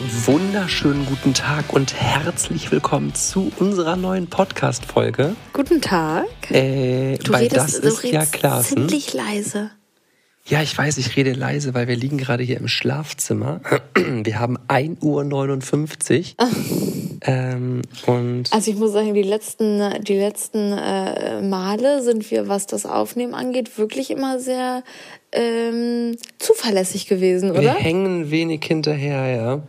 wunderschönen guten Tag und herzlich willkommen zu unserer neuen Podcast-Folge. Guten Tag. Äh, Du redest, das du ist ja redest Klassen. ziemlich leise. Ja, ich weiß, ich rede leise, weil wir liegen gerade hier im Schlafzimmer. Wir haben 1.59 Uhr. ähm, und Also ich muss sagen, die letzten, die letzten äh, Male sind wir, was das Aufnehmen angeht, wirklich immer sehr ähm, zuverlässig gewesen, wir oder? hängen wenig hinterher, ja.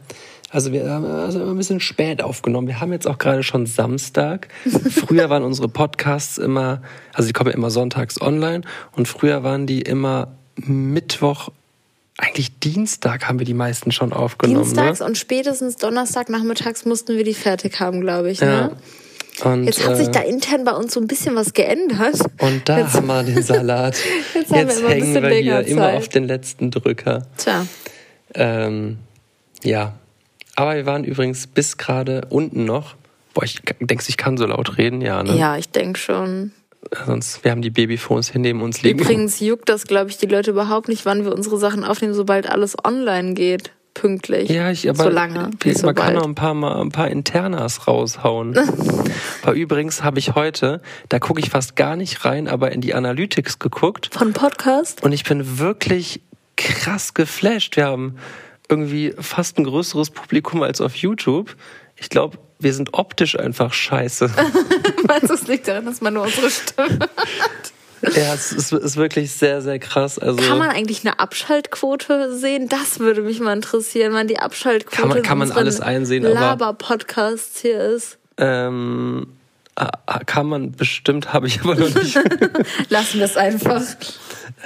Also wir haben also immer ein bisschen spät aufgenommen. Wir haben jetzt auch gerade schon Samstag. Früher waren unsere Podcasts immer, also die kommen ja immer sonntags online und früher waren die immer Mittwoch, eigentlich Dienstag haben wir die meisten schon aufgenommen. Dienstags ne? und spätestens Donnerstag nachmittags mussten wir die fertig haben, glaube ich. Ne? Und, Jetzt hat sich äh, da intern bei uns so ein bisschen was geändert. Und da Jetzt- haben wir den Salat. Jetzt haben wir immer ein hängen wir hier immer auf den letzten Drücker. Tja, Ähm, ja. Aber wir waren übrigens bis gerade unten noch. Boah, ich denkst, ich kann so laut reden? Ja, ne? ja, ich denke schon. Sonst, wir haben die Babyphones hier neben uns liegen. Übrigens juckt das, glaube ich, die Leute überhaupt nicht, wann wir unsere Sachen aufnehmen, sobald alles online geht. Pünktlich. Ja, ich, aber so lange. wir- Nicht so man kann noch ein paar, mal, ein paar Internas raushauen. aber übrigens habe ich heute, da gucke ich fast gar nicht rein, aber in die Analytics geguckt. Von Podcast? Und ich bin wirklich krass geflasht. Wir haben irgendwie fast ein größeres Publikum als auf YouTube. Ich glaube, wir sind optisch einfach scheiße. Meinst du, es liegt daran, dass man nur unsere Stimme ja, es ist, ist wirklich sehr, sehr krass. Also Kann man eigentlich eine Abschaltquote sehen? Das würde mich mal interessieren, wann die Abschaltquote Kann man- kann man alles einsehen, aber- Laber-Podcasts hier ist. ähm, kann man bestimmt, habe ich aber noch nicht. Lassen wir es einfach.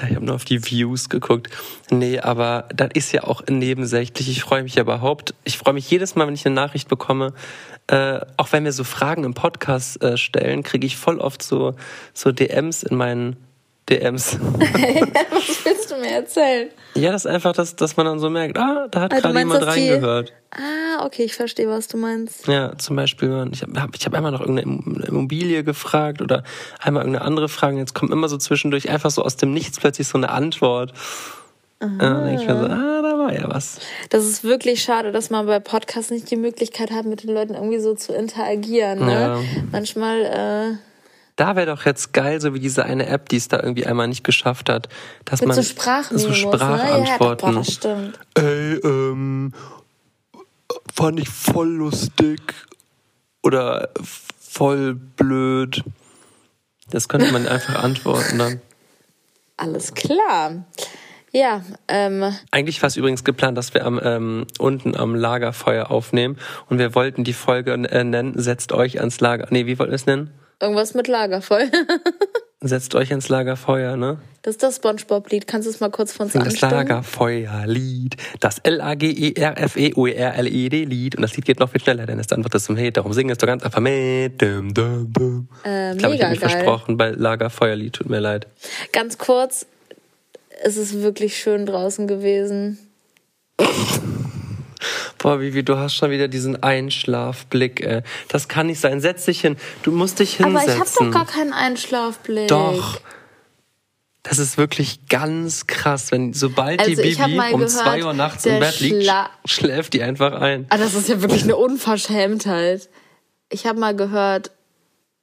Ich habe nur auf die Views geguckt. Nee, aber das ist ja auch nebensächlich. Ich freue mich ja überhaupt. Ich freue mich jedes Mal, wenn ich eine Nachricht bekomme. Äh, auch wenn wir so Fragen im Podcast äh, stellen, kriege ich voll oft so, so DMs in meinen DMs. Was willst du mir erzählen? ja, das ist einfach, dass, dass man dann so merkt, ah, da hat du gerade jemand reingehört. Ah, okay, ich verstehe, was du meinst. Ja, zum Beispiel, ich habe ich hab einmal noch irgendeine Immobilie gefragt oder einmal irgendeine andere Frage. Jetzt kommt immer so zwischendurch einfach so aus dem Nichts plötzlich so eine Antwort. Denke ich mir so, ah, da war ja was. Das ist wirklich schade, dass man bei Podcasts nicht die Möglichkeit hat, mit den Leuten irgendwie so zu interagieren. Ne? Ja. Manchmal, äh, Da wäre doch jetzt geil, so wie diese eine App, die es da irgendwie einmal nicht geschafft hat, dass mit man so so ne? Sprachantworten. Ja, boah, das stimmt. Ey, ähm, fand ich voll lustig oder voll blöd. Das könnte man einfach antworten dann. Alles klar. Ja, ähm, Eigentlich war es übrigens geplant, dass wir am, ähm, unten am Lagerfeuer aufnehmen und wir wollten die Folge äh, nennen, setzt euch ans Lager. Nee, wie wollten wir es nennen? Irgendwas mit Lagerfeuer. Setzt euch ans Lagerfeuer, ne? Das ist das Spongebob-Lied. Kannst du es mal kurz von uns Sing das anstimmen? Lagerfeuerlied, das L-A-G-E-R-F-E-O-E-R-L-E-D-Lied. Und das Lied geht noch viel schneller, denn es dann wird es zum Hit. Darum singen es doch ganz einfach mit. Dum, dum, dum. Äh, ich glaube, ich habe mich versprochen bei Lagerfeuerlied. Tut mir leid. Ganz kurz, es ist wirklich schön draußen gewesen. Boah, Vivi, du hast schon wieder diesen Einschlafblick. Ey. Das kann nicht sein. Setz dich hin. Du musst dich hinsetzen. Aber ich habe doch gar keinen Einschlafblick. Doch. Das ist wirklich ganz krass, wenn sobald Also die Bibi um gehört, zwei Uhr nachts im Bett liegt, Schla- schläft die einfach ein. Ah, das ist ja wirklich eine Unverschämtheit. Ich habe mal gehört,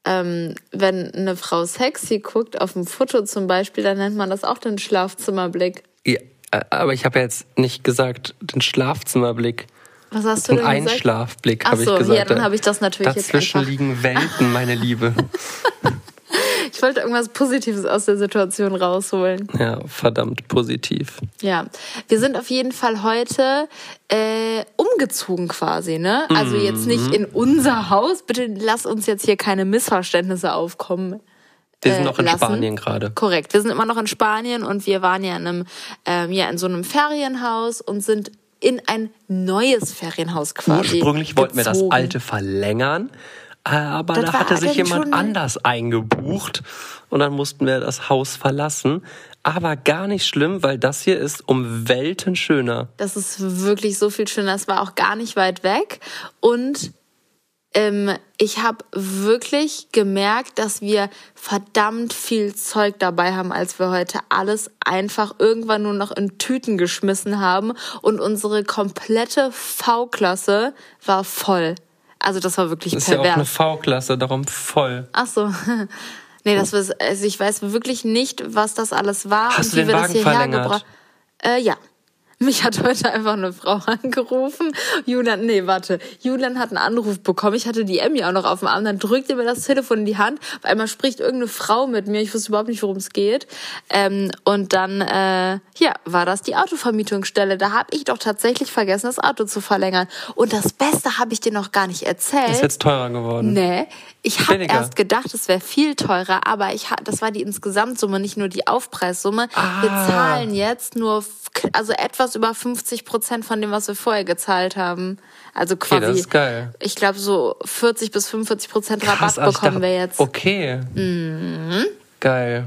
ähm, wenn eine Frau sexy guckt, auf dem Foto zum Beispiel, dann nennt man das auch den Schlafzimmerblick. Ja, äh, aber ich habe ja jetzt nicht gesagt den Schlafzimmerblick. Was hast du Den denn gesagt? Einschlafblick Ach habe ich so, gesagt. ja, dann habe ich das natürlich jetzt Dazwischen einfach- liegen Welten, meine Liebe. Ich wollte irgendwas Positives aus der Situation rausholen. Ja, verdammt positiv. Ja, wir sind auf jeden Fall heute äh, umgezogen quasi, ne? Also jetzt Mhm. nicht in unser Haus. Bitte lass uns jetzt hier keine Missverständnisse aufkommen. Wir sind äh, noch in lassen. Spanien gerade. Korrekt. Wir sind immer noch in Spanien und wir waren ja in einem, ähm, ja in so einem Ferienhaus und sind in ein neues Ferienhaus quasi. Ursprünglich wollten wir das alte verlängern, äh, aber Das da hatte sich jemand anders eingebucht und dann mussten wir das Haus verlassen. Aber gar nicht schlimm, weil das hier ist um Welten schöner. Das ist wirklich so viel schöner. Es war auch gar nicht weit weg und ähm, ich habe wirklich gemerkt, dass wir verdammt viel Zeug dabei haben, als wir heute alles einfach irgendwann nur noch in Tüten geschmissen haben und unsere komplette V-Klasse war voll. Also das war wirklich Das ist pervers. ja auch eine V-Klasse, darum voll. Ach so. Nee, das war, also ich weiß wirklich nicht, was das alles war Hast und du wie den wir das Wagen hierher verlängert? gebracht. Äh, ja. Mich hat heute einfach eine Frau angerufen. Julian, nee, warte. Julian hat einen Anruf bekommen. Ich hatte die Emmy auch noch auf dem Arm. Dann drückt er mir das Telefon in die Hand. Auf einmal spricht irgendeine Frau mit mir. Ich wusste überhaupt nicht, worum es geht. Ähm, und dann, äh, ja, war das die Autovermietungsstelle. Da habe ich doch tatsächlich vergessen, das Auto zu verlängern. Und das Beste habe ich dir noch gar nicht erzählt. Ist jetzt teurer geworden. Nee, ich habe erst gedacht, es wäre viel teurer, aber ich das war die Insgesamtsumme, nicht nur die Aufpreissumme. Wir Ah. zahlen jetzt nur also etwas über 50 Prozent von dem, was wir vorher gezahlt haben. Also quasi. das ist geil. Ich glaube so 40 bis 45 Prozent Rabatt Krass, also bekommen dachte- wir jetzt. Mhm. Okay. Geil.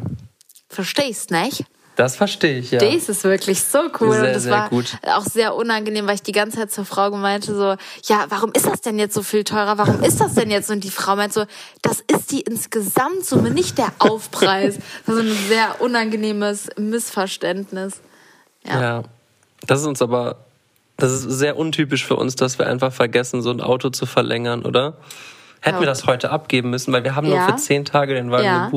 Verstehst, nicht? Das verstehe ich, ja. Das ist wirklich so cool. Sehr, und das sehr war gut. auch sehr unangenehm, weil ich die ganze Zeit zur Frau meinte so, ja, warum ist das denn jetzt so viel teurer? Warum ist das denn jetzt? Und die Frau meint so, das ist die Insgesamtsumme, nicht der Aufpreis. Das ist ein sehr unangenehmes Missverständnis. Ja. Ja. Das ist uns aber, das ist sehr untypisch für uns, dass wir einfach vergessen, so ein Auto zu verlängern, oder? Hätten Ja. wir das heute abgeben müssen, weil wir haben nur Ja. für zehn Tage den Wagen Ja.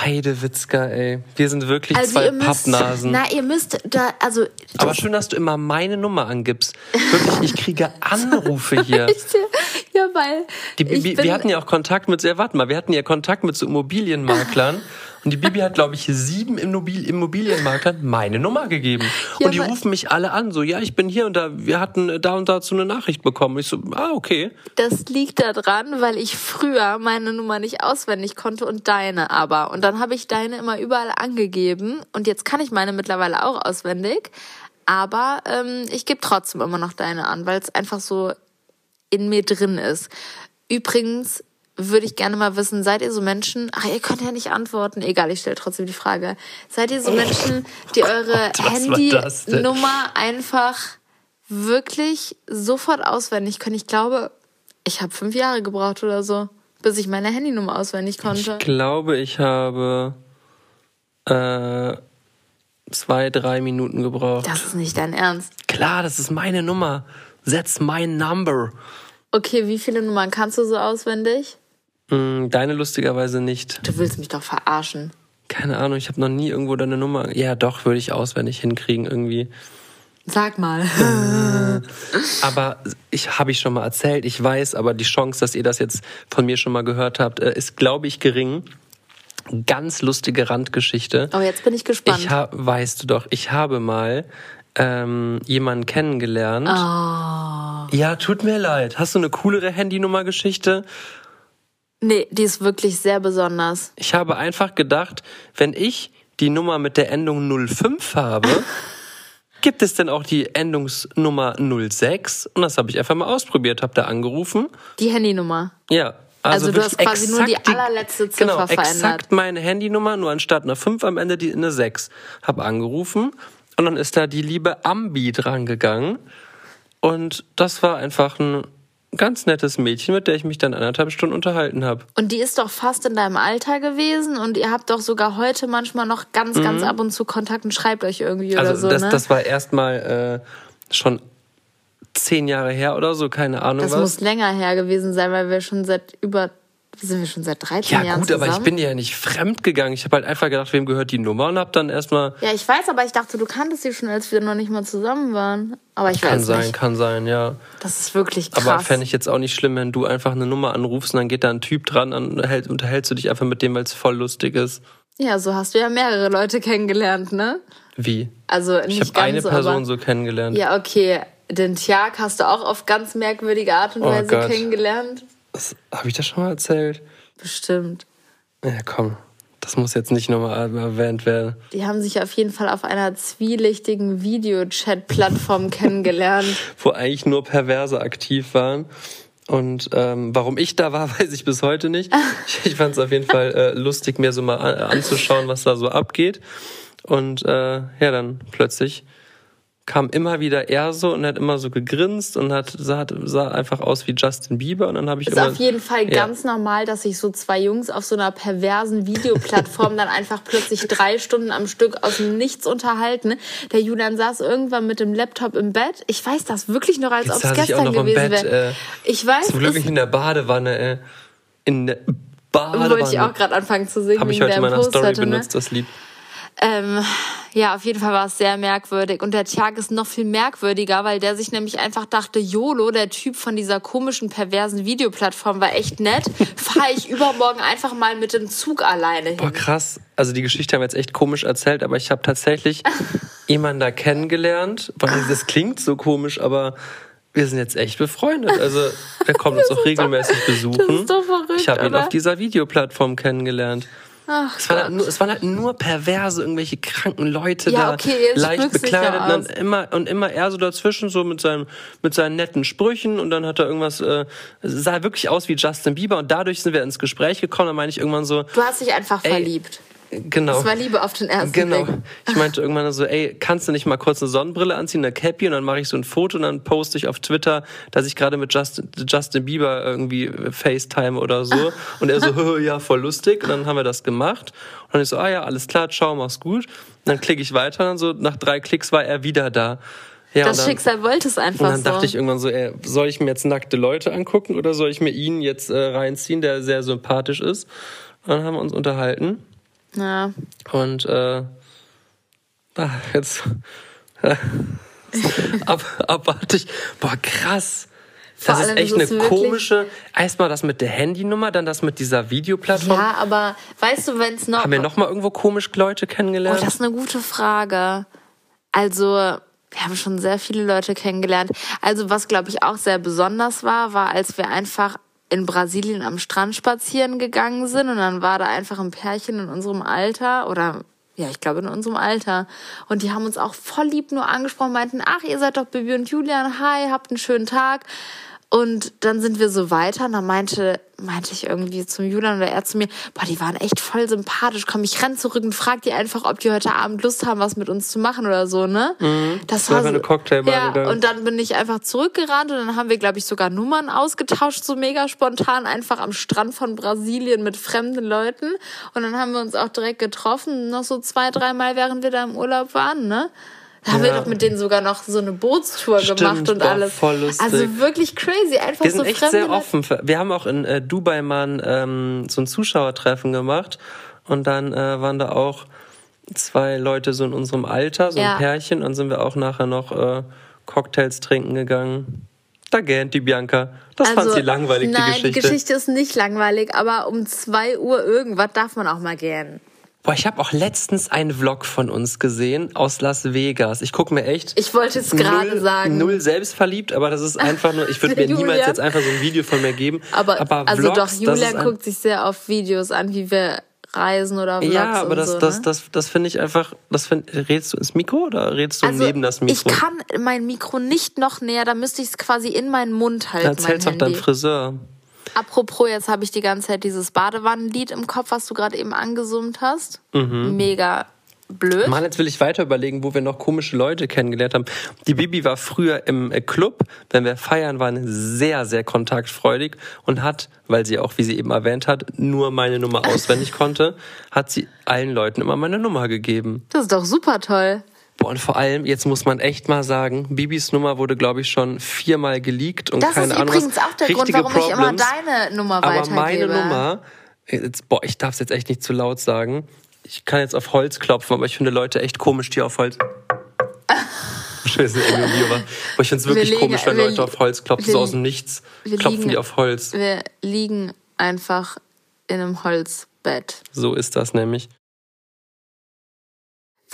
Heidewitzka, ey. Wir sind wirklich Also zwei ihr müsst, Pappnasen. na, ihr müsst da, also, aber schön, dass du immer meine Nummer angibst. Wirklich, ich kriege Anrufe hier. ja, weil Die bin, wir hatten ja auch Kontakt mit, ja, warte mal, wir hatten ja Kontakt mit so Immobilienmaklern. Und die Bibi hat, glaube ich, sieben Immobil Immobilienmaklern meine Nummer gegeben. Ja, und die rufen mich alle an, so, ja, ich bin hier und da, wir hatten da und dazu eine Nachricht bekommen. Ich so, ah, okay. Das liegt daran, weil ich früher meine Nummer nicht auswendig konnte und deine aber. Und dann habe ich deine immer überall angegeben und jetzt kann ich meine mittlerweile auch auswendig. Aber ähm, ich gebe trotzdem immer noch deine an, weil es einfach so in mir drin ist. Übrigens würde ich gerne mal wissen, seid ihr so Menschen, ach, ihr könnt ja nicht antworten, egal, ich stelle trotzdem die Frage. Seid ihr so Menschen, die eure denn? Handynummer einfach wirklich sofort auswendig können? Ich glaube, ich habe fünf Jahre gebraucht oder so, bis ich meine Handynummer auswendig konnte. Ich glaube, ich habe äh, zwei, drei Minuten gebraucht. Das ist nicht dein Ernst. Klar, das ist meine Nummer. Setz mein Number. Okay, wie viele Nummern kannst du so auswendig? Mm, Deine lustigerweise nicht. Du willst mich doch verarschen. Keine Ahnung, ich habe noch nie irgendwo deine Nummer. Ja, doch, würde ich auswendig hinkriegen irgendwie. Sag mal. Aber ich habe ich schon mal erzählt, ich weiß, aber die Chance, dass ihr das jetzt von mir schon mal gehört habt, äh, ist, glaube ich, gering. Ganz lustige Randgeschichte. Oh, jetzt bin ich gespannt. Ich hab, weißt du doch, ich habe mal ähm, jemanden kennengelernt. Ah. Ja, tut mir leid. Hast du eine coolere Handynummer-Geschichte? Nee, die ist wirklich sehr besonders. Ich habe einfach gedacht, wenn ich die Nummer mit der Endung 05 habe, gibt es denn auch die Endungsnummer 06? Und das habe ich einfach mal ausprobiert, habe da angerufen. Die Handynummer. Ja. Also du hast quasi nur die allerletzte Ziffer genau, verändert. exakt meine Handynummer, nur anstatt einer 5 am Ende die eine 6. Hab angerufen und dann ist da die liebe Ambi dran gegangen. Und das war einfach ein ganz nettes Mädchen, mit der ich mich dann anderthalb Stunden unterhalten habe. Und die ist doch fast in deinem Alter gewesen und ihr habt doch sogar heute manchmal noch ganz, ganz ab und zu Kontakt und schreibt euch irgendwie oder Mhm. Also so, das, ne? das war erstmal äh, schon zehn Jahre her oder so, keine Ahnung das was. muss länger her gewesen sein, weil wir schon seit über, sind wir schon seit 13 ja Jahren gut, zusammen? aber ich bin ja nicht fremd gegangen. Ich habe halt einfach gedacht, wem gehört die Nummer und habe dann erstmal Ja, ich weiß, aber ich dachte, du kanntest sie schon, als wir noch nicht mal zusammen waren. Aber ich kann weiß sein, nicht. kann sein, ja. Das ist wirklich krass. Aber fände ich jetzt auch nicht schlimm, wenn du einfach eine Nummer anrufst und dann geht da ein Typ dran und unterhält, unterhältst du dich einfach mit dem, weil es voll lustig ist. ja, so hast du ja mehrere Leute kennengelernt, ne? Wie? Also Ich nicht habe eine so, Person aber so kennengelernt. Ja, okay. Den Tjag hast du auch auf ganz merkwürdige Art und Oh Weise Gott. kennengelernt. Habe ich das schon mal erzählt? Bestimmt. Ja, komm. Das muss jetzt nicht nochmal erwähnt werden. Die haben sich auf jeden Fall auf einer zwielichtigen Videochat-Plattform kennengelernt. Wo eigentlich nur Perverse aktiv waren. Und ähm, warum ich da war, weiß ich bis heute nicht. Ich, ich fand es auf jeden Fall äh, lustig, mir so mal an, anzuschauen, was da so abgeht. Und äh, ja, dann plötzlich kam immer wieder er so und hat immer so gegrinst und hat sah, sah einfach aus wie Justin Bieber und dann habe ich Ist immer, auf jeden Fall Ja. ganz normal, dass sich so zwei Jungs auf so einer perversen Videoplattform dann einfach plötzlich drei Stunden am Stück aus dem Nichts unterhalten. Der Julian saß irgendwann mit dem Laptop im Bett. Ich weiß das wirklich noch, als ob es gestern gewesen wäre. äh, ich weiß, zum Glück nicht in der Badewanne, ey. In der Badewanne. wollte ich auch gerade anfangen zu singen. Habe ich heute in meiner Story Post heute, ne? benutzt, das Lied. Ähm, ja, auf jeden Fall war es sehr merkwürdig. Und der Tag ist noch viel merkwürdiger, weil der sich nämlich einfach dachte, YOLO, der Typ von dieser komischen, perversen Videoplattform, war echt nett. Fahre ich übermorgen einfach mal mit dem Zug alleine hin. Boah, krass. Also die Geschichte haben wir jetzt echt komisch erzählt, aber ich habe tatsächlich jemanden da kennengelernt. Das klingt so komisch, aber wir sind jetzt echt befreundet. Also der kommt uns auch regelmäßig besuchen. das ist doch verrückt, ich habe ihn auf dieser Videoplattform kennengelernt. Ach, Es waren, halt nur, es waren halt nur perverse, irgendwelche kranken Leute Ja, da, okay, leicht bekleidet. Und, dann immer, und immer er so dazwischen, so mit, seinem, mit seinen netten Sprüchen. Und dann hat er irgendwas, äh, sah wirklich aus wie Justin Bieber. Und dadurch sind wir ins Gespräch gekommen. Dann meine ich irgendwann so, Du hast dich einfach Ey, verliebt. Genau. Das war Liebe auf den ersten Genau. Blick. Ich meinte irgendwann so, ey, kannst du nicht mal kurz eine Sonnenbrille anziehen, eine Cappy und dann mache ich so ein Foto und dann poste ich auf Twitter, dass ich gerade mit Justin, Justin Bieber irgendwie FaceTime oder so. Und er so, ja, voll lustig. Und dann haben wir das gemacht. Und dann ich so, ah ja, alles klar, ciao, mach's gut. Und dann klicke ich weiter und dann so nach drei Klicks war er wieder da. Ja, Das dann, Schicksal wollte es einfach und dann so. dachte ich irgendwann so, ey, soll ich mir jetzt nackte Leute angucken oder soll ich mir ihn jetzt äh, reinziehen, der sehr sympathisch ist? Und dann haben wir uns unterhalten. Ja. Und äh, ah, jetzt ab, abartig. Boah, krass. Vor Das ist echt ist eine komische. Erstmal das mit der Handynummer, dann das mit dieser Videoplattform. ja, aber weißt du, wenn es noch. Haben wir noch mal irgendwo komisch Leute Oh, kennengelernt? das ist eine gute Frage. Also, wir haben schon sehr viele Leute kennengelernt. Also, was glaube ich auch sehr besonders war, war, als wir einfach in Brasilien am Strand spazieren gegangen sind und dann war da einfach ein Pärchen in unserem Alter oder ja, ich glaube in unserem Alter. Und die haben uns auch voll lieb nur angesprochen, meinten, ach, ihr seid doch Bibi und Julian, hi, habt einen schönen Tag. Und dann sind wir so weiter und dann meinte, meinte ich irgendwie zum Julian oder er zu mir, boah, die waren echt voll sympathisch. Komm, ich renn zurück und frag die einfach, ob die heute Abend Lust haben, was mit uns zu machen oder so, ne? Das war einfach eine Cocktailbar Ja, gegangen. und dann bin ich einfach zurückgerannt und dann haben wir, glaube ich, sogar Nummern ausgetauscht, so mega spontan, einfach am Strand von Brasilien mit fremden Leuten. Und dann haben wir uns auch direkt getroffen, noch so zwei, dreimal, während wir da im Urlaub waren, ne? Da haben wir Ja. doch mit denen sogar noch so eine Bootstour Stimmt, gemacht und boah, alles. voll lustig. Also wirklich crazy, einfach wir so sind echt sehr offen. für- Wir haben auch in äh, Dubai mal ein, ähm, so ein Zuschauertreffen gemacht. Und dann äh, waren da auch zwei Leute so in unserem Alter, so Ja. ein Pärchen. Und sind wir auch nachher noch äh, Cocktails trinken gegangen. Da gähnt die Bianca. Das fand sie langweilig, Also, nein, die Geschichte. die Geschichte ist nicht langweilig, aber um zwei Uhr irgendwas darf man auch mal gern. Boah, ich habe auch letztens einen Vlog von uns gesehen aus Las Vegas. Ich gucke mir echt Ich wollte es gerade null, sagen. null selbstverliebt, aber das ist einfach nur, ich würde mir niemals jetzt einfach so ein Video von mir geben. Aber, also Vlogs, doch, das ein- guckt sich sehr oft Videos an, wie wir reisen oder Vlogs Ja, aber das, so, das, ne? das, das finde ich einfach, das find, redest du ins Mikro oder redest du also neben das Mikro? ich kann mein Mikro nicht noch näher, da müsste ich es quasi in meinen Mund halten, mein Erzähl's doch Handy. deinem Friseur. Apropos, jetzt habe ich die ganze Zeit dieses Badewannenlied im Kopf, was du gerade eben angesummt hast. Mhm. Mega blöd. Mann, jetzt will ich weiter überlegen, wo wir noch komische Leute kennengelernt haben. Die Bibi war früher im äh, Club, wenn wir feiern waren, sehr, sehr kontaktfreudig und hat, weil sie auch, wie sie eben erwähnt hat, nur meine Nummer auswendig konnte, hat sie allen Leuten immer meine Nummer gegeben. Das ist doch super toll. Boah, und vor allem, jetzt muss man echt mal sagen, Bibis Nummer wurde, glaube ich, schon viermal geleakt und Das keine ist Ahnung übrigens was. auch der Grund, warum ich immer Problems. deine Nummer Aber weitergebe. meine Nummer, jetzt, boah, ich darf es jetzt echt nicht zu laut sagen. Ich kann jetzt auf Holz klopfen, aber ich finde Leute echt komisch, die auf Holz. Das ist Video, aber aber ich finde es wirklich Wir komisch, wenn liegen- Leute wir- auf Holz klopfen, wir so aus dem Nichts. wir Klopfen liegen- die auf Holz. Wir liegen einfach in einem Holzbett. So ist das nämlich.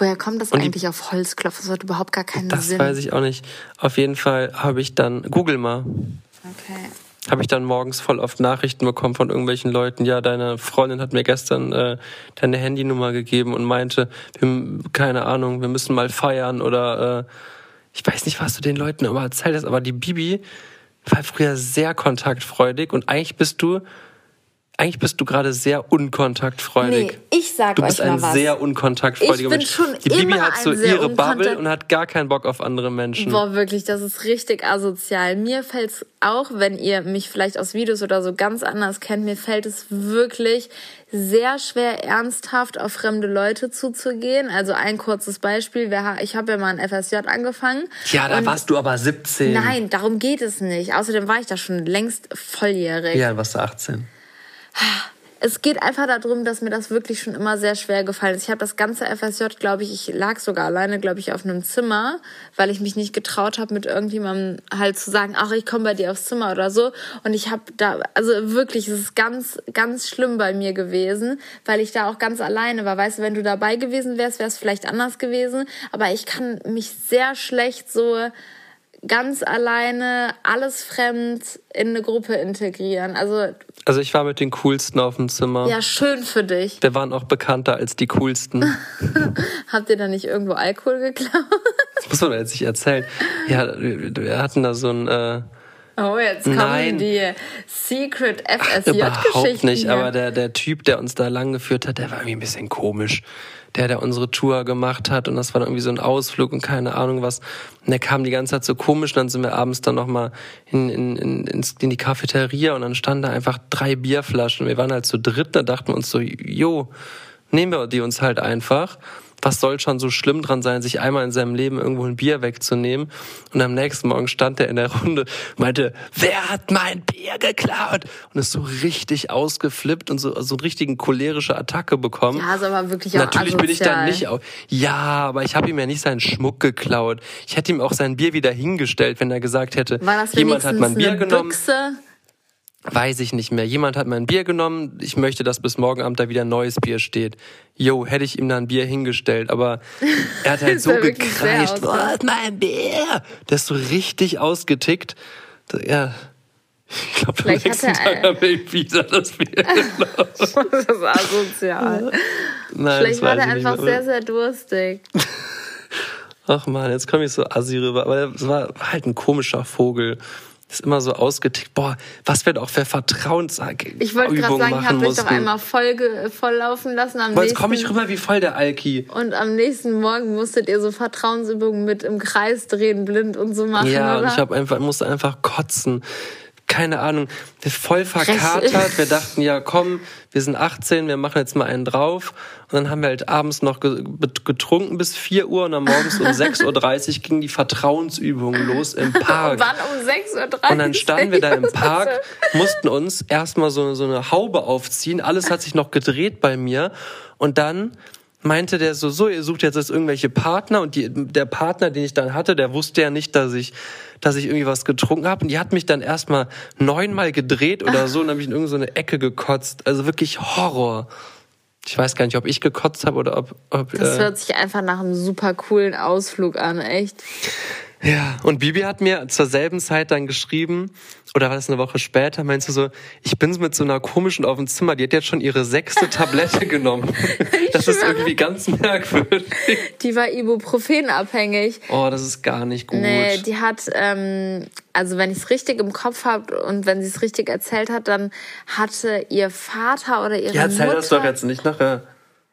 Woher kommt das Und die- eigentlich auf Holzklopfen? Das hat überhaupt gar keinen Das Sinn. weiß ich auch nicht. Auf jeden Fall habe ich dann, google mal, Okay. habe ich dann morgens voll oft Nachrichten bekommen von irgendwelchen Leuten. Ja, deine Freundin hat mir gestern äh, deine Handynummer gegeben und meinte, wir, keine Ahnung, wir müssen mal feiern oder äh, ich weiß nicht, was du den Leuten immer erzählt hast, aber die Bibi war früher sehr kontaktfreudig und eigentlich bist du eigentlich bist du gerade sehr unkontaktfreudig. Nee, ich sag du bist euch mal ein was. sehr unkontaktfreudiger Ich bin Mensch. schon Die Bibi hat so ihre Bubble und hat gar keinen Bock auf andere Menschen. Boah, wirklich, das ist richtig asozial. Mir fällt's auch, wenn ihr mich vielleicht aus Videos oder so ganz anders kennt, mir fällt es wirklich sehr schwer, ernsthaft auf fremde Leute zuzugehen. Also ein kurzes Beispiel. Ich habe ja mal ein FSJ angefangen. Ja, da warst du aber 17. Nein, darum geht es nicht. Außerdem war ich da schon längst volljährig. Ja, dann warst du 18. Es geht einfach darum, dass mir das wirklich schon immer sehr schwer gefallen ist. Ich habe das ganze FSJ, glaube ich, ich lag sogar alleine, glaube ich, auf einem Zimmer, weil ich mich nicht getraut habe, mit irgendjemandem halt zu sagen, ach, ich komme bei dir aufs Zimmer oder so. Und ich habe da, also wirklich, es ist ganz, ganz schlimm bei mir gewesen, weil ich da auch ganz alleine war. Weißt du, wenn du dabei gewesen wärst, wäre es vielleicht anders gewesen. Aber ich kann mich sehr schlecht so ganz alleine, alles fremd in eine Gruppe integrieren. Also Also ich war mit den coolsten auf dem Zimmer. ja, schön für dich. Wir waren auch bekannter als die coolsten. Habt ihr da nicht irgendwo Alkohol geklaut? Das muss man jetzt nicht erzählen. Ja, wir hatten da so ein äh, Oh, jetzt kommen Nein. die Secret überhaupt FSJ-Geschichten. nicht, hier. aber der, der Typ, der uns da lang geführt hat, der war irgendwie ein bisschen komisch. Der, der unsere Tour gemacht hat und das war dann irgendwie so ein Ausflug und keine Ahnung was. Und der kam die ganze Zeit so komisch und dann sind wir abends dann nochmal in, in, in, in die Cafeteria und dann standen da einfach drei Bierflaschen. Wir waren halt zu dritt, da dachten wir uns so, jo, nehmen wir die uns halt einfach. Was soll schon so schlimm dran sein, sich einmal in seinem Leben irgendwo ein Bier wegzunehmen? Und am nächsten Morgen stand er in der Runde, meinte, wer hat mein Bier geklaut? Und ist so richtig ausgeflippt und so, so eine richtigen cholerische Attacke bekommen. Ja, ist aber wirklich auch Natürlich bin ich dann asozial. nicht au- Ja, aber ich habe ihm ja nicht seinen Schmuck geklaut. Ich hätte ihm auch sein Bier wieder hingestellt, wenn er gesagt hätte, jemand hat mein Bier genommen. Büchse? Weiß ich nicht mehr. Jemand hat mein Bier genommen. Ich möchte, dass bis morgen Abend da wieder ein neues Bier steht. Jo, hätte ich ihm da ein Bier hingestellt. Aber er hat halt so gekreischt. Wo ist mein Bier? Der ist so richtig ausgetickt. Ja. Ich glaube, am nächsten hat er- Tag haben wir ihm wieder das Bier. Das ist asozial. Nein, Vielleicht war der ich einfach mehr. sehr, sehr durstig. Ach man, jetzt komme ich so assi rüber. Aber es war halt ein komischer Vogel. Ist immer so ausgetickt. Boah, was wir doch für Vertrauensübungen Ich wollte gerade sagen, habt euch mussten. doch einmal voll, voll laufen lassen. Am Boah, jetzt nächsten, komme ich rüber wie voll der Alki. Und am nächsten Morgen musstet ihr so Vertrauensübungen mit im Kreis drehen, blind und so machen, Ja, oder? und ich hab einfach, musste einfach kotzen. Keine Ahnung, voll verkatert. Wir dachten, ja komm, wir sind 18, wir machen jetzt mal einen drauf. Und dann haben wir halt abends noch getrunken bis 4 Uhr und dann morgens um 6.30 Uhr ging die Vertrauensübung los im Park. Wann um 6.30 Uhr? Und dann standen wir da im Park, mussten uns erstmal so, so eine Haube aufziehen. Alles hat sich noch gedreht bei mir. Und dann meinte der so, so, ihr sucht jetzt jetzt irgendwelche Partner. Und die, der Partner, den ich dann hatte, der wusste ja nicht, dass ich, dass ich irgendwie was getrunken habe. Und die hat mich dann erstmal neunmal gedreht oder so und habe ich in irgendeine so eine Ecke gekotzt. Also wirklich Horror. Ich weiß gar nicht, ob ich gekotzt habe oder ob... ob Das äh, hört sich einfach nach einem super coolen Ausflug an, echt. Ja, und Bibi hat mir zur selben Zeit dann geschrieben, oder war das eine Woche später, meinst du so, ich bin mit so einer komischen auf dem Zimmer, die hat jetzt schon ihre sechste Tablette genommen. Das ist irgendwie ganz merkwürdig. Die war Ibuprofen-abhängig. Oh, das ist gar nicht gut. Nee, die hat, ähm, also wenn ich es richtig im Kopf habe und wenn sie es richtig erzählt hat, dann hatte ihr Vater oder ihre ja, erzähl Mutter... das doch jetzt nicht nachher.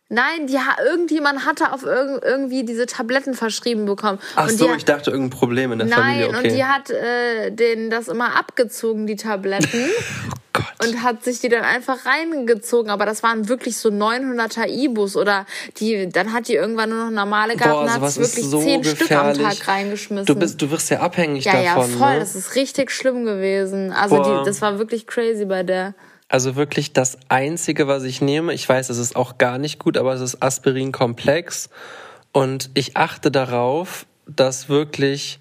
Nein, die, irgendjemand hatte auf irg irgendwie diese Tabletten verschrieben bekommen. Ach und so, die, ich dachte irgendein Problem in der Nein, Familie, okay. und die hat äh, denen das immer abgezogen, die Tabletten. oh Gott. und hat sich die dann einfach reingezogen. Aber das waren wirklich so 900er Ibus oder die, dann hat die irgendwann nur noch normale gehabt Boah, und hat wirklich so zehn Stück am gefährlich. Tag reingeschmissen. Du, bist, du wirst ja abhängig ja, ja, davon. voll. Ne? Das ist richtig schlimm gewesen. Also die, das war wirklich crazy bei der. Also wirklich das Einzige, was ich nehme, ich weiß, es ist auch gar nicht gut, aber es ist Aspirin-Komplex. Und ich achte darauf, dass wirklich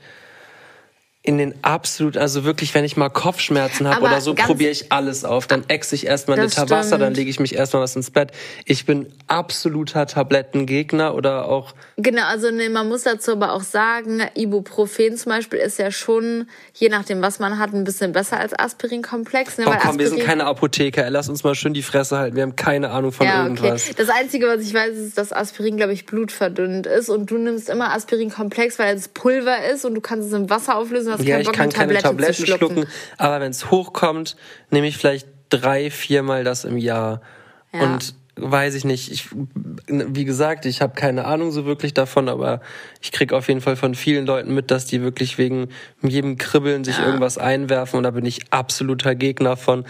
in den absolut, also wirklich, wenn ich mal Kopfschmerzen habe oder so, probiere ich alles auf. Dann exe ich erstmal eine Das Tabasser, dann lege ich mich erstmal was ins Bett. Ich bin absoluter Tablettengegner oder auch Genau, also nee, man muss dazu aber auch sagen, Ibuprofen zum Beispiel ist ja schon, je nachdem, was man hat, ein bisschen besser als Aspirinkomplex. Ne? Oh komm, wir sind Aspirin- keine Apotheker. Lass uns mal schön die Fresse halten. Wir haben keine Ahnung von Ja, okay. irgendwas. Das Einzige, was ich weiß, ist, dass Aspirin, glaube ich, blutverdünnend ist. Und du nimmst immer Aspirinkomplex, weil es Pulver ist und du kannst es im Wasser auflösen. Hast Ja, keinen ich Bock, kann eine keine Tablette Tabletten schlucken. schlucken, aber wenn es hochkommt, nehme ich vielleicht drei, viermal das im Jahr. Ja. Und weiß ich nicht, ich, wie gesagt, ich habe keine Ahnung so wirklich davon, aber ich krieg auf jeden Fall von vielen Leuten mit, dass die wirklich wegen jedem Kribbeln sich Ja. irgendwas einwerfen und da bin ich absoluter Gegner von.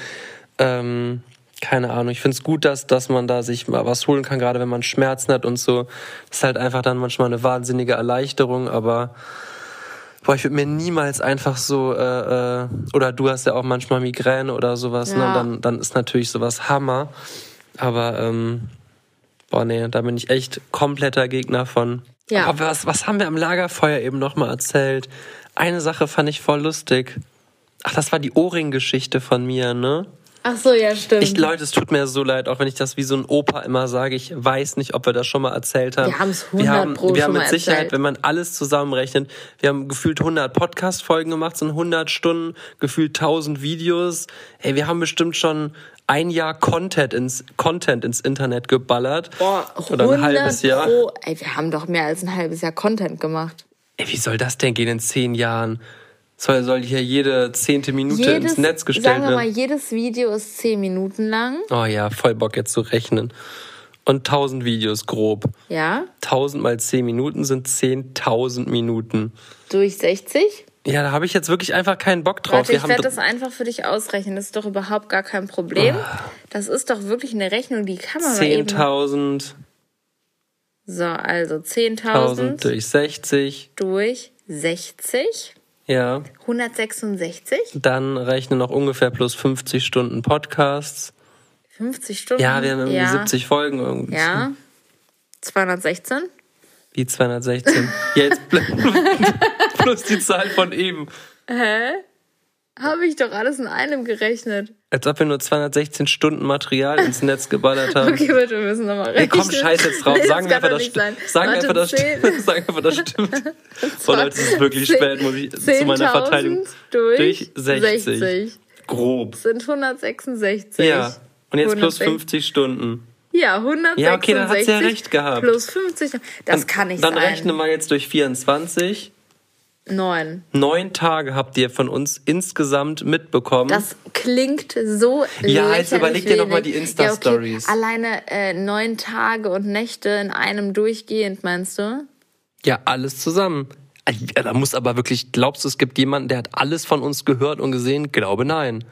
Ähm, keine Ahnung, ich find's gut, dass, dass man da sich mal was holen kann, gerade wenn man Schmerzen hat und so. Das ist halt einfach dann manchmal eine wahnsinnige Erleichterung, aber Boah, ich würde mir niemals einfach so, äh, äh, oder du hast ja auch manchmal Migräne oder sowas, ne? Ja. Dann, dann ist natürlich sowas Hammer. Aber, ähm, boah, nee, da bin ich echt kompletter Gegner von. Ja. Aber was, was haben wir am Lagerfeuer eben nochmal erzählt? Eine Sache fand ich voll lustig. Ach, das war die Ohrring-Geschichte von mir, ne? Ach so, ja, stimmt. Ich, Leute, es tut mir so leid, auch wenn ich das wie so ein Opa immer sage. Ich weiß nicht, ob wir das schon mal erzählt haben. Wir haben's wir 100 haben, Pro wir schon haben mit Sicherheit, erzählt. wenn man alles zusammenrechnet, wir haben gefühlt 100 Podcast-Folgen gemacht, sind 100 Stunden, gefühlt 1000 Videos. Ey, wir haben bestimmt schon ein Jahr Content ins, Content ins Internet geballert. Boah, Oder ein 100 halbes Jahr. Pro. Ey, wir haben doch mehr als ein halbes Jahr Content gemacht. Ey, wie soll das denn gehen in zehn Jahren? Soll, soll hier jede zehnte Minute ins Netz gestellt sagen wir mal, werden? jedes Video ist 10 Minuten lang. Oh ja, voll Bock jetzt zu rechnen. Und 1000 Videos grob. Ja, 1000 mal 10 Minuten sind 10.000 Minuten. durch 60. Ja, da habe ich jetzt wirklich einfach keinen Bock drauf. Warte, Wir ich werde das einfach für dich ausrechnen. Das ist doch überhaupt gar kein Problem. Ah. Das ist doch wirklich eine Rechnung, die kann man mal eben... 10.000 So, also 1000 10.000 durch 60. durch 60. Ja, 166. dann rechne noch ungefähr plus 50 Stunden Podcasts. 50 Stunden. Ja, wir haben irgendwie ja. 70 Folgen irgendwie. Ja. 216. Wie 216. Ja, jetzt plus die Zahl von eben. Hä? Habe ich doch alles in einem gerechnet. Als ob wir nur 216 Stunden Material ins Netz geballert haben. Okay, warte, wir müssen nochmal rechnen. Hey, komm, scheiß jetzt drauf. Nee, Sagen wir einfach, das stimmt. Sagen einfach, das 10 stimmt. Sagen einfach, das stimmt. Oh Leute, es ist wirklich spät, muss ich zu meiner 10.000 Verteidigung. Durch, Durch 60. 60. Grob. Sind 166. Ja. Und jetzt plus 160. 50 Stunden. Ja, 166. Ja, okay, dann hat sie ja recht gehabt. Plus 50. Das Dann- kann nicht Dann sein. rechne mal jetzt durch 24. 9. Neun Tage habt ihr von uns insgesamt mitbekommen. Das klingt so Ja, jetzt überleg dir doch mal die. Insta-Stories. Ja, okay. Alleine äh, neun Tage und Nächte in einem durchgehend, meinst du? ja, alles zusammen. Ja, Da muss aber wirklich, glaubst du, es gibt jemanden, der hat alles von uns gehört und gesehen? Glaube nein.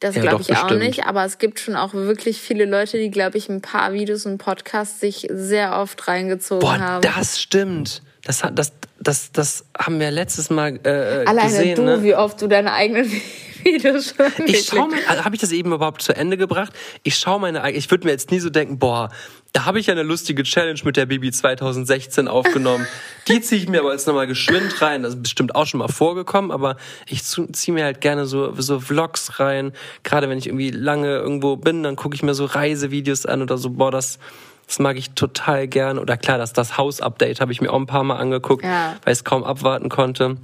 Das Ja, glaube ich auch bestimmt. nicht, aber es gibt schon auch wirklich viele Leute, die, glaube ich, ein paar Videos und Podcasts sich sehr oft reingezogen Boah, haben. das stimmt. Das, das, das, das haben wir letztes Mal äh, Alleine gesehen. du, ne? wie oft du deine eigenen Videos schon Ich schau mal, habe ich das eben überhaupt zu Ende gebracht? Ich schaue meine, eig- ich würde mir jetzt nie so denken, boah, da habe ich ja eine lustige Challenge mit der Bibi 2016 aufgenommen. Die ziehe ich mir aber jetzt nochmal geschwind rein. Das ist bestimmt auch schon mal vorgekommen, aber ich ziehe mir halt gerne so, so Vlogs rein. Gerade wenn ich irgendwie lange irgendwo bin, dann gucke ich mir so Reisevideos an oder so, boah, das, das mag ich total gern. Oder klar, das, das Haus-Update habe ich mir auch ein paar Mal angeguckt, Ja. weil ich es kaum abwarten konnte.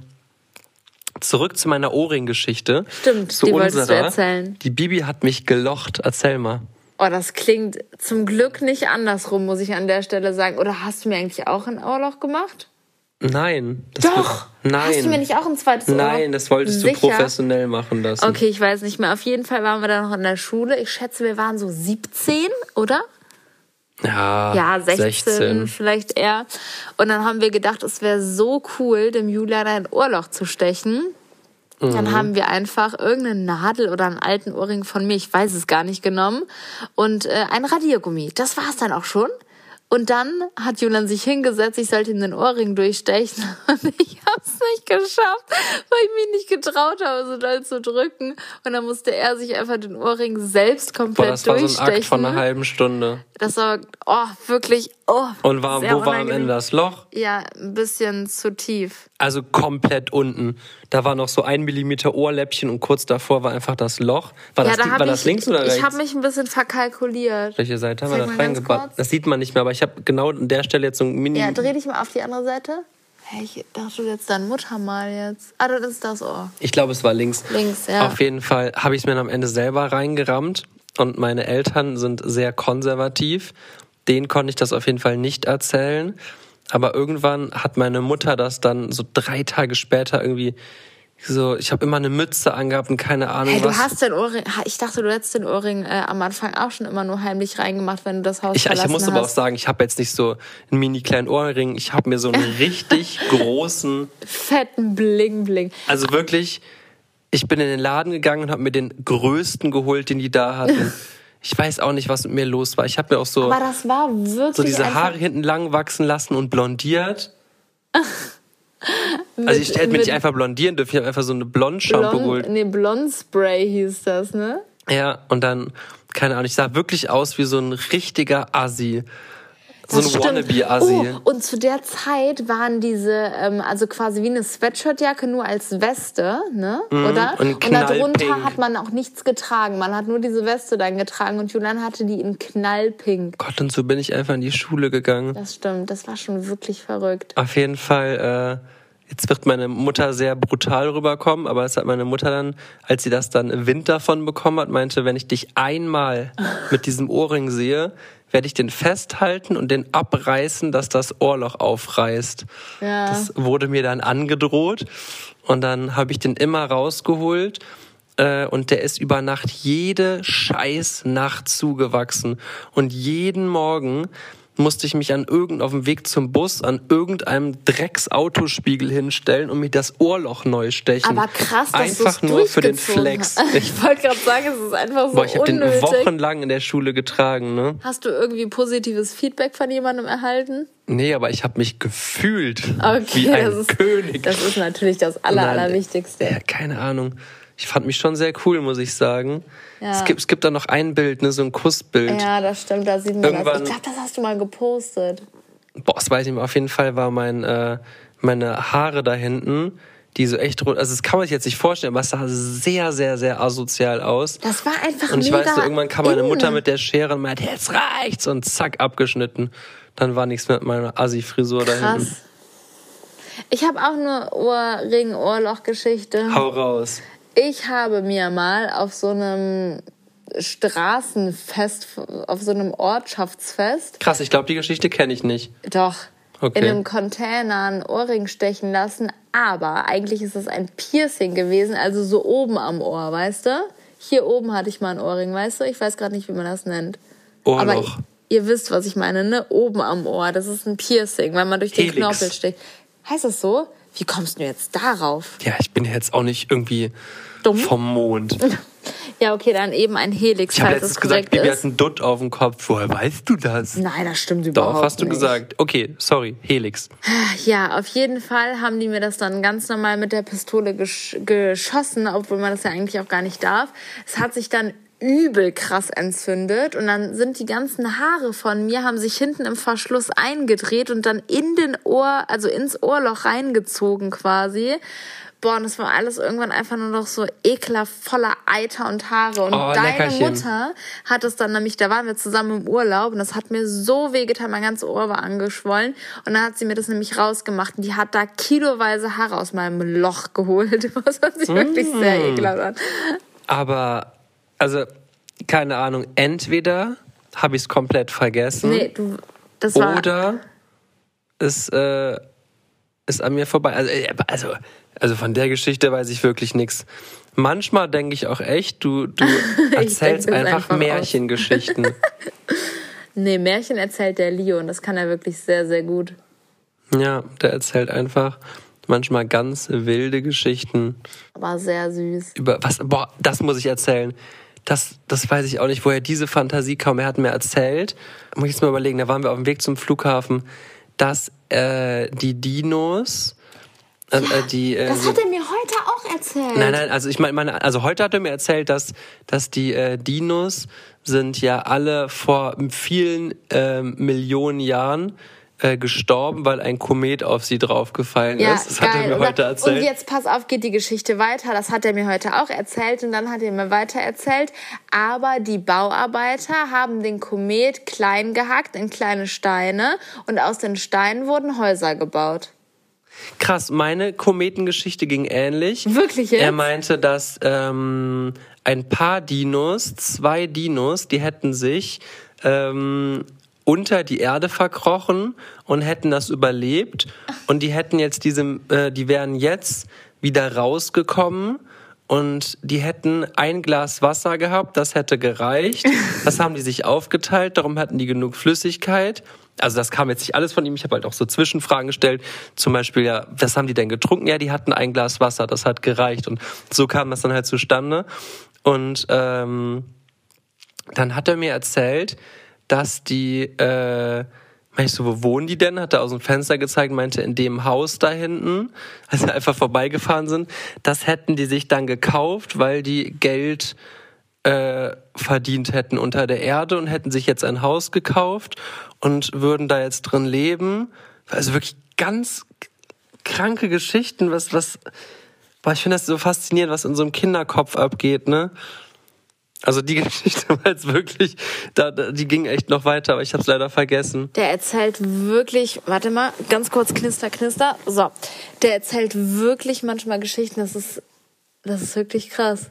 Zurück zu meiner Ohrring-Geschichte. Stimmt, zu die wolltest du unserer. erzählen. Oh, Die Bibi hat mich gelocht. Erzähl mal. das klingt zum Glück nicht andersrum, muss ich an der Stelle sagen. Oder hast du mir eigentlich auch ein Ohrloch gemacht? Nein. Doch. Nein. Hast du mir nicht auch ein zweites Ohrloch? Nein, das wolltest Sicher? du professionell machen lassen. Okay, ich weiß nicht mehr. Auf jeden Fall waren wir da noch in der Schule. Ich schätze, wir waren so 17, oder? Ja, Ja, 16, 16. vielleicht eher. Und dann haben wir gedacht, es wäre so cool, dem Julian ein Ohrloch zu stechen. Dann Mhm. haben wir einfach irgendeine Nadel oder einen alten Ohrring von mir, ich weiß es gar nicht, genommen und äh, ein Radiergummi. Das war es dann auch schon. Und dann hat Julian sich hingesetzt, ich sollte ihm den Ohrring durchstechen und ich habe es nicht geschafft, weil ich mich nicht getraut habe, so doll zu drücken. Und dann musste er sich einfach den Ohrring selbst Boah, komplett das war so ein durchstechen. Akt von einer halben Stunde. Das war, oh, wirklich, oh. Und war, wo war am. Ende das Loch? Ja, ein bisschen zu tief. Also komplett unten. Da war noch so ein Millimeter Ohrläppchen und kurz davor war einfach das Loch. War, ja, das, da war ich, das links oder rechts? Ich habe mich ein bisschen verkalkuliert. Welche Seite haben wir da reingebaut? Das sieht man nicht mehr, aber ich habe genau an der Stelle jetzt so ein Mini. Ja, dreh dich mal auf die andere Seite. Hey, ich dachte jetzt dein Muttermal jetzt. Ah, das ist das Ohr. Ich glaube, es war links. Links, ja. Auf jeden Fall habe ich es mir dann am Ende selber reingerammt. Und meine Eltern sind sehr konservativ. Denen konnte ich das auf jeden Fall nicht erzählen. Aber irgendwann hat meine Mutter das dann so drei Tage später irgendwie so, ich habe immer eine Mütze angehabt und keine Ahnung Hey, du was. hast den Ohrring. Ich dachte, du hättest den Ohrring äh, am Anfang auch schon immer nur heimlich reingemacht, wenn du das Haus ich, ich verlassen muss hast. aber auch sagen, ich habe jetzt nicht so einen mini kleinen Ohrring, ich habe mir so einen richtig großen, Fetten Bling Bling. also wirklich, ich bin in den Laden gegangen und habe mir den größten geholt, den die da hatten. Ich weiß auch nicht, was mit mir los war. Ich habe mir auch so, Aber das war wirklich so diese Haare hinten lang wachsen lassen und blondiert. Also ich hätte mich nicht einfach blondieren dürfen, ich habe einfach so eine Blond-Shampoo Blond, geholt. nee, Blond Spray hieß das, ne? Ja, und dann, keine Ahnung, ich sah wirklich aus wie so ein richtiger Assi. So ein Das stimmt. Wannabe-Assi. Oh, und zu der Zeit waren diese, ähm, also quasi wie eine Sweatshirtjacke, nur als Weste, ne? Oder? Mhm. und darunter hat man auch nichts getragen. Man hat nur diese Weste dann getragen und Julian hatte die in knallpink. Gott, und so bin ich einfach in die Schule gegangen. Das stimmt, das war schon wirklich verrückt. Auf jeden Fall, äh, jetzt wird meine Mutter sehr brutal rüberkommen, aber es hat meine Mutter dann, als sie das dann Wind davon bekommen hat, meinte, wenn ich dich einmal mit diesem Ohrring sehe, werde ich den festhalten und den abreißen, dass das Ohrloch aufreißt. Ja. Das wurde mir dann angedroht und dann habe ich den immer rausgeholt äh, und der ist über Nacht jede scheiß Nacht zugewachsen und jeden Morgen musste ich mich an irgend auf dem Weg zum Bus an irgendeinem Drecksautospiegel hinstellen und mir das Ohrloch neu stechen. Aber krass, dass einfach nur für den Flex. hast. Ich wollte gerade sagen, es ist einfach so Boah, ich habe den wochenlang in der Schule getragen, ne? Hast du irgendwie positives Feedback von jemandem erhalten? Nee, aber ich habe mich gefühlt Okay, wie ein das ist, König. Das ist natürlich das Aller, Nein, Allerwichtigste. Ja, keine Ahnung. Ich fand mich schon sehr cool, muss ich sagen. Ja. Es, gibt, es gibt da noch ein Bild, ne, so ein Kussbild. Ja, das stimmt, da sieht man das. Irgendwann- Ich glaube, das hast du mal gepostet. Boah, das weiß ich nicht. Auf jeden Fall war mein, äh, meine Haare da hinten, die so echt rot. Also das kann man sich jetzt nicht vorstellen, aber es sah sehr, sehr, sehr asozial aus. Das war einfach Und ich mega weiß, so, irgendwann kam meine in. Mutter mit der Schere und meinte, jetzt reicht's und zack, abgeschnitten. Dann war nichts mehr mit meiner Assi-Frisur da hinten. Krass. Ich habe auch eine Ohrring-Ohrloch-Geschichte. Hau raus. Ich habe mir mal auf so einem Straßenfest, auf so einem Ortschaftsfest, Krass, ich glaube, die Geschichte kenne ich nicht. doch, Okay. in einem Container einen Ohrring stechen lassen. Aber eigentlich ist es ein Piercing gewesen, also so oben am Ohr, weißt du? Hier oben hatte ich mal einen Ohrring, weißt du? Ich weiß gerade nicht, wie man das nennt. Ohrloch. Aber ihr wisst, was ich meine, ne? Oben am Ohr. Das ist ein Piercing, weil man durch den Helix. Knorpel sticht. Heißt das so? Wie kommst du jetzt darauf? Ja, ich bin jetzt auch nicht irgendwie Dumm? vom Mond. Ja, okay, dann eben ein Helix, Ich habe letztens es gesagt, Bibi hat einen Dutt auf dem Kopf. Woher weißt du das? Nein, das stimmt überhaupt Doch, hast du nicht. gesagt. Okay, sorry, Helix. Ja, auf jeden Fall haben die mir das dann ganz normal mit der Pistole gesch geschossen, obwohl man das ja eigentlich auch gar nicht darf. Es hat sich dann übel krass entzündet und dann sind die ganzen Haare von mir haben sich hinten im Verschluss eingedreht und dann in den Ohr, also ins Ohrloch reingezogen quasi. Boah, und das war alles irgendwann einfach nur noch so ekelhaft voller Eiter und Haare. Und Oh, deine Leckerchen. Mutter hat es dann nämlich, da waren wir zusammen im Urlaub und das hat mir so wehgetan, mein ganzes Ohr war angeschwollen. Und dann hat sie mir das nämlich rausgemacht und die hat da kiloweise Haare aus meinem Loch geholt, was sich wirklich sehr Mm. ekelhaft an. Aber, also, keine Ahnung, entweder habe ich es komplett vergessen Nee, du, das war, oder es äh, ist an mir vorbei. Also, äh, also, also von der Geschichte weiß ich wirklich nichts. Manchmal denke ich auch echt, du, du erzählst einfach, einfach. Märchengeschichten. nee, Märchen erzählt der Leo und das kann er wirklich sehr, sehr gut. ja, der erzählt einfach manchmal ganz wilde Geschichten. War sehr süß. über was boah das muss ich erzählen das das weiß ich auch nicht woher diese Fantasie kam er hat mir erzählt muss ich jetzt mal überlegen da waren wir auf dem Weg zum Flughafen dass äh, die Dinos äh, äh, die äh, Das hat er mir heute auch erzählt. Nein, nein, also ich meine, meine, also heute hat er mir erzählt, dass, dass die äh, Dinos sind ja alle vor vielen ähm, Millionen Jahren äh, gestorben, weil ein Komet auf sie draufgefallen Ja, ist. Das hat er geil, mir heute erzählt. Und jetzt pass auf, geht die Geschichte weiter. Das hat er mir heute auch erzählt und dann hat er mir weiter erzählt. Aber die Bauarbeiter haben den Komet klein gehackt in kleine Steine und aus den Steinen wurden Häuser gebaut. Krass, meine Kometengeschichte ging ähnlich. Wirklich jetzt? Er meinte, dass ähm, ein paar Dinos, zwei Dinos, die hätten sich ähm, unter die Erde verkrochen und hätten das überlebt. Und die hätten jetzt diese, äh, die wären jetzt wieder rausgekommen und die hätten ein Glas Wasser gehabt, das hätte gereicht. Das haben die sich aufgeteilt, darum hatten die genug Flüssigkeit. Also das kam jetzt nicht alles von ihm. Ich habe halt auch so Zwischenfragen gestellt. Zum Beispiel, ja, was haben die denn getrunken? Ja, die hatten ein Glas Wasser, das hat gereicht. Und so kam das dann halt zustande. Und ähm, dann hat er mir erzählt, dass die, äh, ich so, wo wohnen die denn? Hat er aus dem Fenster gezeigt, meinte, in dem Haus da hinten, als sie einfach vorbeigefahren sind. Das hätten die sich dann gekauft, weil die Geld äh, verdient hätten unter der Erde und hätten sich jetzt ein Haus gekauft und würden da jetzt drin leben. Also wirklich ganz kranke Geschichten, was, was, boah, ich finde das so faszinierend, was in so einem Kinderkopf abgeht, ne? Also die Geschichte war jetzt wirklich, da, die ging echt noch weiter, aber ich habe es leider vergessen. Der erzählt wirklich, warte mal, ganz kurz knister, knister. So, der erzählt wirklich manchmal Geschichten, das ist, das ist wirklich krass.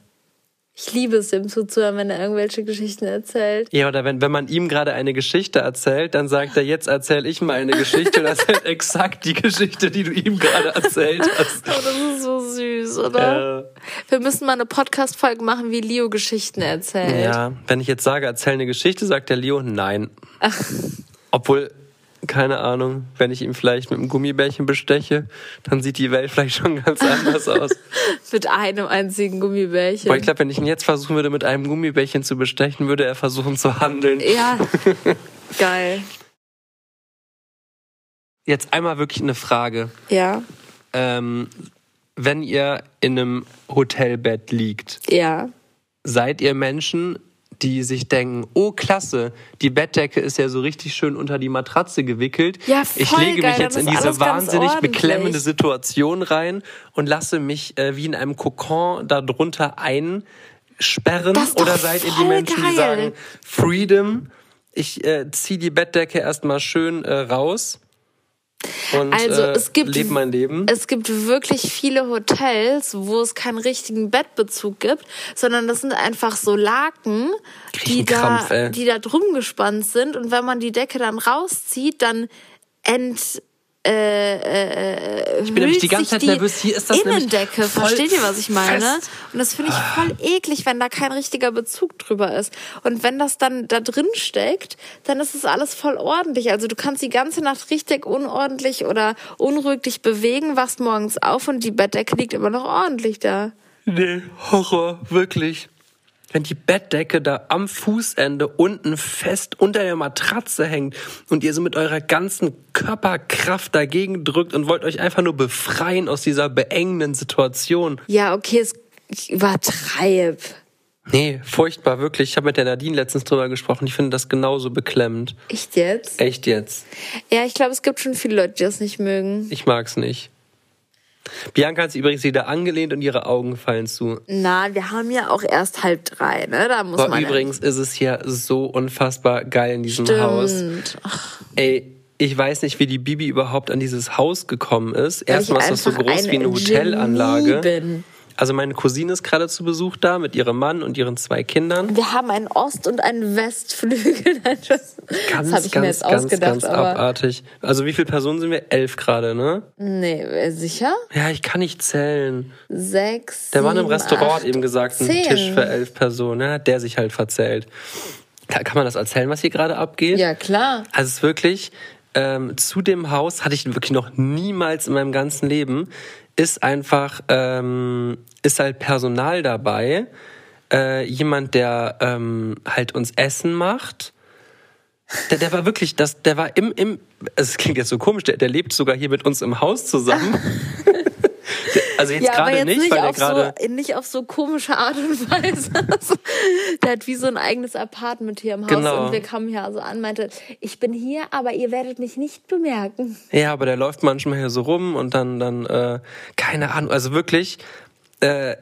Ich liebe es, ihm zuzuhören, wenn er irgendwelche Geschichten erzählt. Ja, oder wenn, wenn man ihm gerade eine Geschichte erzählt, dann sagt er, jetzt erzähl ich mal eine Geschichte und erzählt exakt die Geschichte, die du ihm gerade erzählt hast. Oh, das ist so süß, oder? Äh, Wir müssen mal eine Podcast-Folge machen, wie Leo Geschichten erzählt. Ja, wenn ich jetzt sage, erzähl eine Geschichte, sagt der Leo nein. Ach. Obwohl, keine Ahnung, wenn ich ihn vielleicht mit einem Gummibärchen besteche, dann sieht die Welt vielleicht schon ganz anders aus. mit einem einzigen Gummibärchen. Aber ich glaube, wenn ich ihn jetzt versuchen würde, mit einem Gummibärchen zu bestechen, würde er versuchen zu handeln. Ja, geil. Jetzt einmal wirklich eine Frage. Ja. Ähm, wenn ihr in einem Hotelbett liegt, ja. seid ihr Menschen, die sich denken, oh klasse, die Bettdecke ist ja so richtig schön unter die Matratze gewickelt. Ja, voll ich lege geil, mich jetzt in diese wahnsinnig beklemmende Situation rein und lasse mich äh, wie in einem Kokon darunter einsperren. Oder seid ihr die Menschen, die geil. sagen, Freedom, ich äh, ziehe die Bettdecke erstmal schön äh, raus und Also, äh, es gibt- lebe mein Leben. Es gibt wirklich viele Hotels, wo es keinen richtigen Bettbezug gibt, sondern das sind einfach so Laken, die da, ey. die da drum gespannt sind. Und wenn man die Decke dann rauszieht, dann ent äh, äh, Ich bin nämlich die ganze Zeit nervös. Hier ist das nämlich Innendecke. Versteht ihr, was ich meine? fest. Und das finde ich voll eklig, wenn da kein richtiger Bezug drüber ist. Und wenn das dann da drin steckt, dann ist es alles voll ordentlich. Also du kannst die ganze Nacht richtig unordentlich oder unruhig dich bewegen, wachst morgens auf und die Bettdecke liegt immer noch ordentlich da. Nee, Horror, wirklich. Wenn die Bettdecke da am Fußende unten fest unter der Matratze hängt und ihr so mit eurer ganzen Körperkraft dagegen drückt und wollt euch einfach nur befreien aus dieser beengenden Situation. Ja, okay, es übertreib. Nee, furchtbar, wirklich. Ich habe mit der Nadine letztens drüber gesprochen. Ich finde das genauso beklemmend. Echt jetzt? Echt jetzt. Ja, ich glaube, es gibt schon viele Leute, die das nicht mögen. Ich mag's nicht. Bianca hat sich übrigens wieder angelehnt und ihre Augen fallen zu. Na, wir haben ja auch erst halb drei, ne? Da muss Aber man. ja- übrigens ist es hier so unfassbar geil in diesem Stimmt. Haus. Ey, ich weiß nicht, wie die Bibi überhaupt an dieses Haus gekommen ist. Erstmal ist das so groß wie eine ein Hotelanlage. Bin. Also meine Cousine ist gerade zu Besuch da mit ihrem Mann und ihren zwei Kindern. Wir haben einen Ost- und einen Westflügel. Das Ganz, das habe ich ganz, mir jetzt ganz, ausgedacht, ganz abartig. Also wie viele Personen sind wir? Elf gerade, ne? nee, äh, sicher? Ja, ich kann nicht zählen. Sechs. Der Mann im Restaurant acht, hat eben gesagt, ein. Tisch für elf Personen. Ja, hat der sich halt verzählt. Kann, kann man das erzählen, was hier gerade abgeht? Ja, klar. Also es ist wirklich, ähm, zu dem Haus hatte ich wirklich noch niemals in meinem ganzen Leben, ist einfach, ähm, ist halt Personal dabei, äh, jemand, der ähm, halt uns Essen macht. Der, der war wirklich, das, der war im, im, es klingt jetzt so komisch, der, der lebt sogar hier mit uns im Haus zusammen. also jetzt Ja, aber gerade nicht, nicht, weil auf gerade. so, nicht auf so komische Art und Weise. Der hat wie so ein eigenes Apartment hier im Haus Genau. und wir kamen hier also an, meinte, ich bin hier, aber ihr werdet mich nicht bemerken. Ja, aber der läuft manchmal hier so rum und dann, dann, äh, keine Ahnung, also wirklich, äh,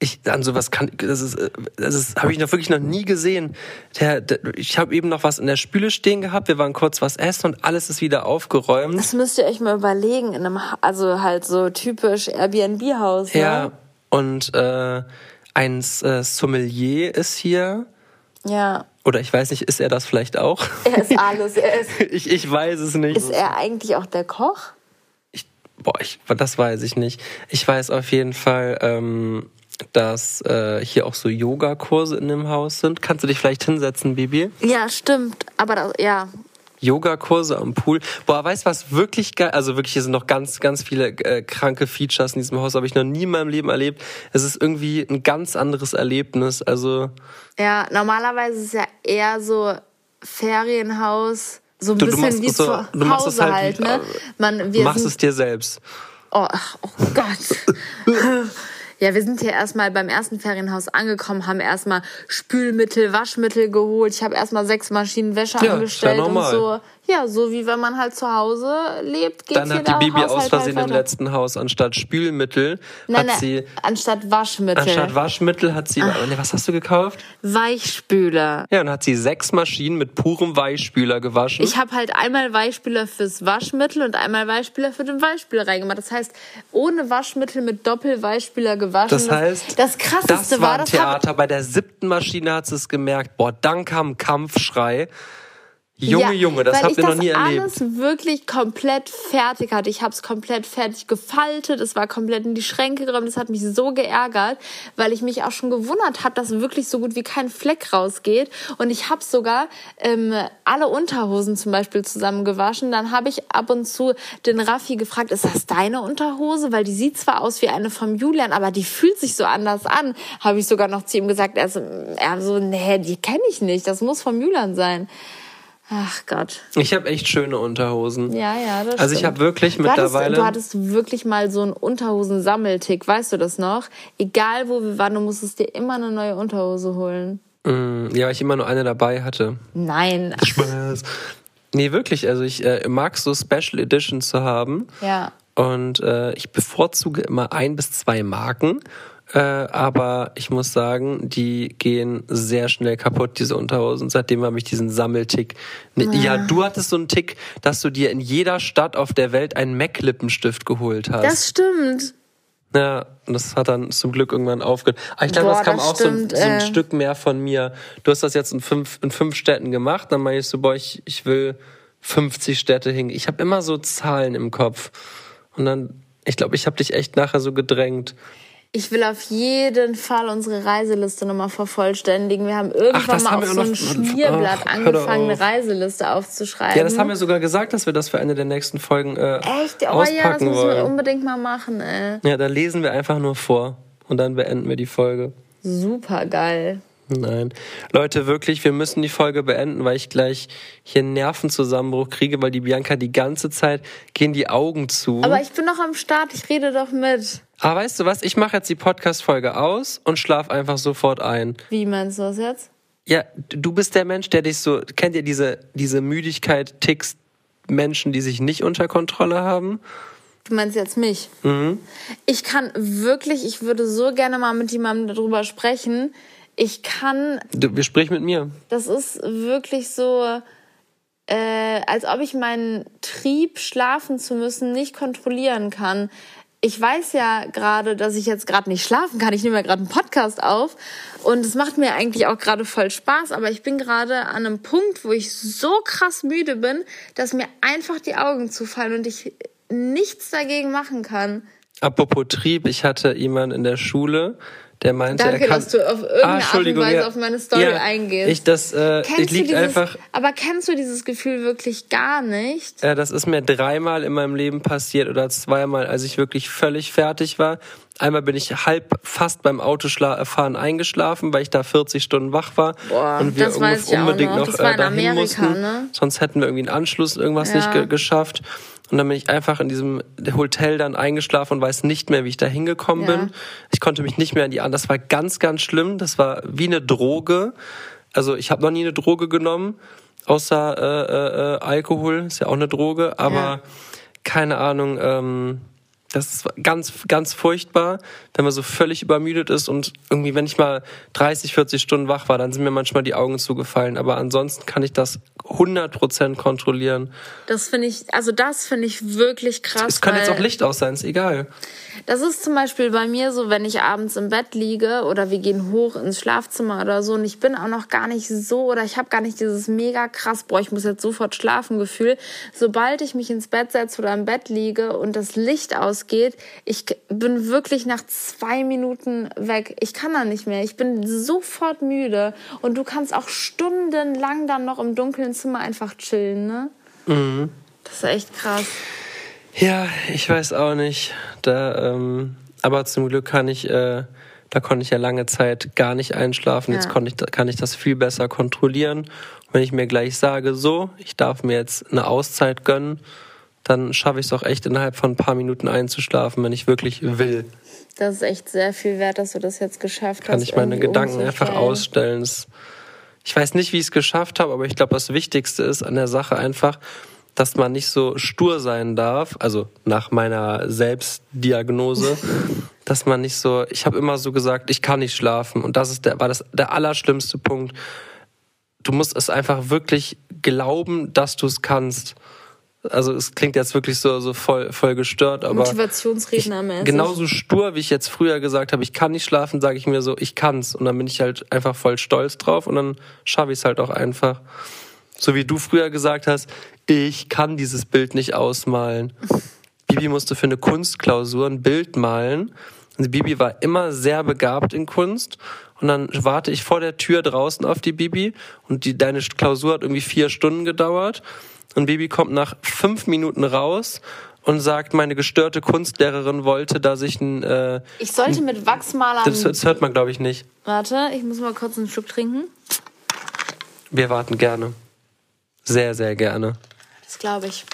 ich an sowas kann, das ist, äh, das ist, habe ich noch wirklich noch nie gesehen. Der, der ich habe eben noch was in der Spüle stehen gehabt. Wir waren kurz was essen und alles ist wieder aufgeräumt. Das müsst ihr euch mal überlegen, in einem, also halt so typisch Airbnb-Haus. Ne? Ja, und äh, ein äh, Sommelier ist hier. Ja. Oder ich weiß nicht, ist er das vielleicht auch? Er ist alles. Er ist, ich, ich weiß es nicht. ist er eigentlich auch der Koch? Ich, boah, ich, das weiß ich nicht. Ich weiß auf jeden Fall, ähm, dass äh, hier auch so Yogakurse in dem Haus sind. Kannst du dich vielleicht hinsetzen, Bibi? Ja, stimmt. Aber das, ja, Yogakurse am Pool. Boah, weißt du was wirklich geil? Also wirklich, hier sind noch ganz, ganz viele äh, kranke Features in diesem Haus. Habe ich noch nie in meinem Leben erlebt. Es ist irgendwie ein ganz anderes Erlebnis. Also ja, normalerweise ist es ja eher so Ferienhaus, so ein Du- du bisschen machst wie es so- zu du machst Hause halt halt, ne? Man, wir machst es dir selbst. Oh, oh Gott. Ja, wir sind hier erstmal beim ersten Ferienhaus angekommen, haben erstmal Spülmittel, Waschmittel geholt. Ich habe erstmal sechs Maschinen Wäsche Ja, angestellt und so. Ja, so wie wenn man halt zu Hause lebt, geht's Dann hat die Bibi Haushalt aus Versehen halt im letzten Haus anstatt Spülmittel Nein, hat nein, sie anstatt Waschmittel. anstatt Waschmittel hat sie. Nee, was hast du gekauft? Weichspüler. Ja, und hat sie sechs Maschinen mit purem Weichspüler gewaschen. Ich habe halt einmal Weichspüler fürs Waschmittel und einmal Weichspüler für den Weichspüler reingemacht. Das heißt, ohne Waschmittel mit Doppelweichspüler gewaschen. das heißt, das krasseste das war ein das Theater. Bei der siebten Maschine hat sie es gemerkt. Boah, dann kam Kampfschrei. Junge, Ja, Junge, das weil habt ich ihr noch das nie erlebt. alles wirklich komplett fertig hatte. Ich habe es komplett fertig gefaltet, es war komplett in die Schränke geräumt. Das hat mich so geärgert, weil ich mich auch schon gewundert habe, dass wirklich so gut wie kein Fleck rausgeht. Und ich habe sogar ähm, alle Unterhosen zum Beispiel zusammen gewaschen. Dann habe ich ab und zu den Raffi gefragt, ist das deine Unterhose? Weil die sieht zwar aus wie eine vom Julian, aber die fühlt sich so anders an. Habe ich sogar noch zu ihm gesagt. Er so, er so nee, die kenne ich nicht. Das muss vom Julian sein. Ach Gott. Ich habe echt schöne Unterhosen. Ja, ja, das Also ich stimmt. habe wirklich Du hattest, mittlerweile. du hattest wirklich mal so einen Unterhosen-Sammeltick, weißt du das noch? Egal wo wir waren, du musstest dir immer eine neue Unterhose holen. Mm, ja, weil ich immer nur eine dabei hatte. Nein. Spaß. Nee, wirklich. Also ich äh, mag so Special Editions zu haben. Ja. Und äh, ich bevorzuge immer ein bis zwei Marken. Äh, aber ich muss sagen, die gehen sehr schnell kaputt, diese Unterhosen. Seitdem habe ich diesen Sammeltick. Ne, ja, du hattest so einen Tick, dass du dir in jeder Stadt auf der Welt einen MAC-Lippenstift geholt hast. Das stimmt. Ja, und das hat dann zum Glück irgendwann aufgehört. Aber ich glaube, das kam das auch so ein, stimmt, so ein äh. Stück mehr von mir. Du hast das jetzt in fünf, in fünf Städten gemacht, dann ich so, boah, ich, ich will 50 Städte hin. Ich habe immer so Zahlen im Kopf. Und dann, ich glaube, ich habe dich echt nachher so gedrängt. Ich will auf jeden Fall unsere Reiseliste nochmal vervollständigen. Wir haben irgendwann das mal haben auf so ein Schmierblatt Ach, angefangen, eine. Reiseliste aufzuschreiben. Ja, das haben wir sogar gesagt, dass wir das für eine der nächsten Folgen äh, Echt? Oh ja, das auspacken müssen wir unbedingt mal machen, ey. Ja, da lesen wir einfach nur vor. Und dann beenden wir die Folge. Super geil. Nein. Leute, wirklich, wir müssen die Folge beenden, weil ich gleich hier einen Nervenzusammenbruch kriege, weil die Bianca die ganze Zeit gehen die Augen zu. Aber ich bin noch am Start, ich rede doch mit. Aber weißt du was? Ich mache jetzt die Podcast-Folge aus und schlaf einfach sofort ein. Wie meinst du das jetzt? Ja, du bist der Mensch, der dich so, kennt ihr diese, diese Müdigkeit, Ticks, Menschen, die sich nicht unter Kontrolle haben? Du meinst jetzt mich? Mhm. Ich kann wirklich, ich würde so gerne mal mit jemandem darüber sprechen. Ich kann, Du, wir sprechen mit mir. das ist wirklich so, äh, als ob ich meinen Trieb, schlafen zu müssen, nicht kontrollieren kann. Ich weiß ja gerade, dass ich jetzt gerade nicht schlafen kann. Ich nehme ja gerade einen Podcast auf und es macht mir eigentlich auch gerade voll Spaß. Aber ich bin gerade an einem Punkt, wo ich so krass müde bin, dass mir einfach die Augen zufallen und ich nichts dagegen machen kann. Apropos Trieb, ich hatte jemanden in der Schule, der meinte, Danke, er kann... dass du auf irgendeine Art und Weise ja. auf meine Story ja, eingehst. Ich, das, äh, ich Kennst liegt dieses, einfach... aber kennst du dieses Gefühl wirklich gar nicht? Äh, das ist mir dreimal in meinem Leben passiert oder zweimal, als ich wirklich völlig fertig war. Einmal bin ich halb fast beim Autofahren eingeschlafen, weil ich da 40 Stunden wach war Boah, und wir das weiß ich auch unbedingt noch. noch, Das äh, in dahin Amerika, mussten. ne? Sonst hätten wir irgendwie einen Anschluss irgendwas Ja. nicht ge geschafft. Und dann bin ich einfach in diesem Hotel dann eingeschlafen und weiß nicht mehr, wie ich da hingekommen Ja. bin. Ich konnte mich nicht mehr an die an. Das war ganz, ganz schlimm. Das war wie eine Droge. Also ich habe noch nie eine Droge genommen, außer äh, äh, äh, Alkohol. Ist ja auch eine Droge. Aber Ja. keine Ahnung. Ähm, Das ist ganz, ganz furchtbar, wenn man so völlig übermüdet ist und irgendwie, wenn ich mal 30, 40 Stunden wach war, dann sind mir manchmal die Augen zugefallen. Aber ansonsten kann ich das 100% kontrollieren. Das finde ich, also das finde ich wirklich krass. Es kann jetzt auch Licht aus sein, ist egal. Das ist zum Beispiel bei mir so, wenn ich abends im Bett liege oder wir gehen hoch ins Schlafzimmer oder so und ich bin auch noch gar nicht so oder ich habe gar nicht dieses mega krass, boah, ich muss jetzt sofort schlafen Gefühl. Sobald ich mich ins Bett setze oder im Bett liege und das Licht ausgeht, ich bin wirklich nach zwei Minuten weg. Ich kann da nicht mehr. Ich bin sofort müde und du kannst auch stundenlang dann noch im dunklen Zimmer einfach chillen, ne? Mhm. Das ist echt krass. Ja, ich weiß auch nicht. Da, ähm, aber zum Glück kann ich, äh, da konnte ich ja lange Zeit gar nicht einschlafen. Jetzt Ja. konnte ich, kann ich das viel besser kontrollieren. Und wenn ich mir gleich sage, so, ich darf mir jetzt eine Auszeit gönnen, dann schaffe ich es auch echt innerhalb von ein paar Minuten einzuschlafen, wenn ich wirklich will. Das ist echt sehr viel wert, dass du das jetzt geschafft Kann hast. ich meine Gedanken einfach ausstellen. Ich weiß nicht, wie ich es geschafft habe, aber ich glaube, das Wichtigste ist an der Sache einfach, dass man nicht so stur sein darf, also nach meiner Selbstdiagnose, dass man nicht so, ich habe immer so gesagt, ich kann nicht schlafen und das ist der, war das der allerschlimmste Punkt. Du musst es einfach wirklich glauben, dass du es kannst. Also es klingt jetzt wirklich so, so voll, voll gestört, aber Motivationsrednermäßig. genauso stur, wie ich jetzt früher gesagt habe, ich kann nicht schlafen, sage ich mir so, ich kann's. Und dann bin ich halt einfach voll stolz drauf und dann schaffe ich es halt auch einfach. So wie du früher gesagt hast, ich kann dieses Bild nicht ausmalen. Bibi musste für eine Kunstklausur ein Bild malen. Und Bibi war immer sehr begabt in Kunst. Und dann warte ich vor der Tür draußen auf die Bibi und die, deine Klausur hat irgendwie vier Stunden gedauert. Und Bibi kommt nach fünf Minuten raus und sagt, meine gestörte Kunstlehrerin wollte, dass ich ein... Äh, Ich sollte mit Wachsmalern. das, das hört man, glaube ich, nicht. Warte, ich muss mal kurz einen Schluck trinken. Wir warten gerne. Sehr, sehr gerne. Das glaube ich.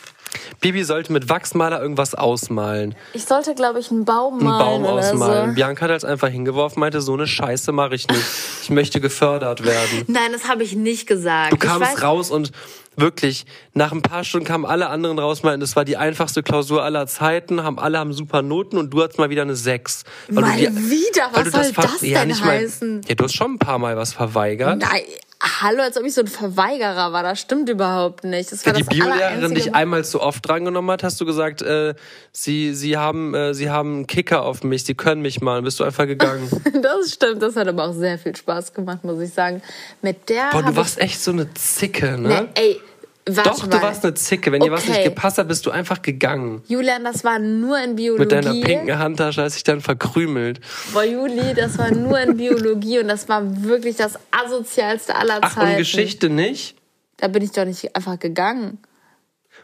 Bibi sollte mit Wachsmaler irgendwas ausmalen. Ich sollte, glaube ich, einen Baum einen malen Baum oder ausmalen. so. Bianca hat das einfach hingeworfen, meinte, so eine Scheiße mache ich nicht. Ich möchte gefördert werden. Nein, das habe ich nicht gesagt. Du kamst weiß, raus und wirklich, nach ein paar Stunden kamen alle anderen raus, meinten, das war die einfachste Klausur aller Zeiten, haben alle haben super Noten und du hattest mal wieder eine 6. Weil Mal du die- wieder? weil Was du soll ver- das denn nicht mal- heißen? ja, du hast schon ein paar Mal was verweigert. Nein, hallo, als ob ich so ein Verweigerer war. Das stimmt überhaupt nicht. Das war die das Biolehrerin dich einmal zu oft drangenommen hat, hast du gesagt, äh, sie, sie, haben, äh, sie haben einen Kicker auf mich, sie können mich mal. Bist du einfach gegangen. Das stimmt, das hat aber auch sehr viel Spaß gemacht, muss ich sagen. Mit der Boah, du warst echt so eine Zicke, ne? ne, ey, warte Doch, mal. du warst eine Zicke. Wenn dir was nicht Okay. gepasst hat, bist du einfach gegangen. Julian, das war nur in Biologie. Mit deiner pinken Handtasche hast dich dann verkrümelt. Boah, Juli, das war nur in Biologie und das war wirklich das asozialste aller Ach, Zeiten. und Geschichte nicht? Da bin ich doch nicht einfach gegangen.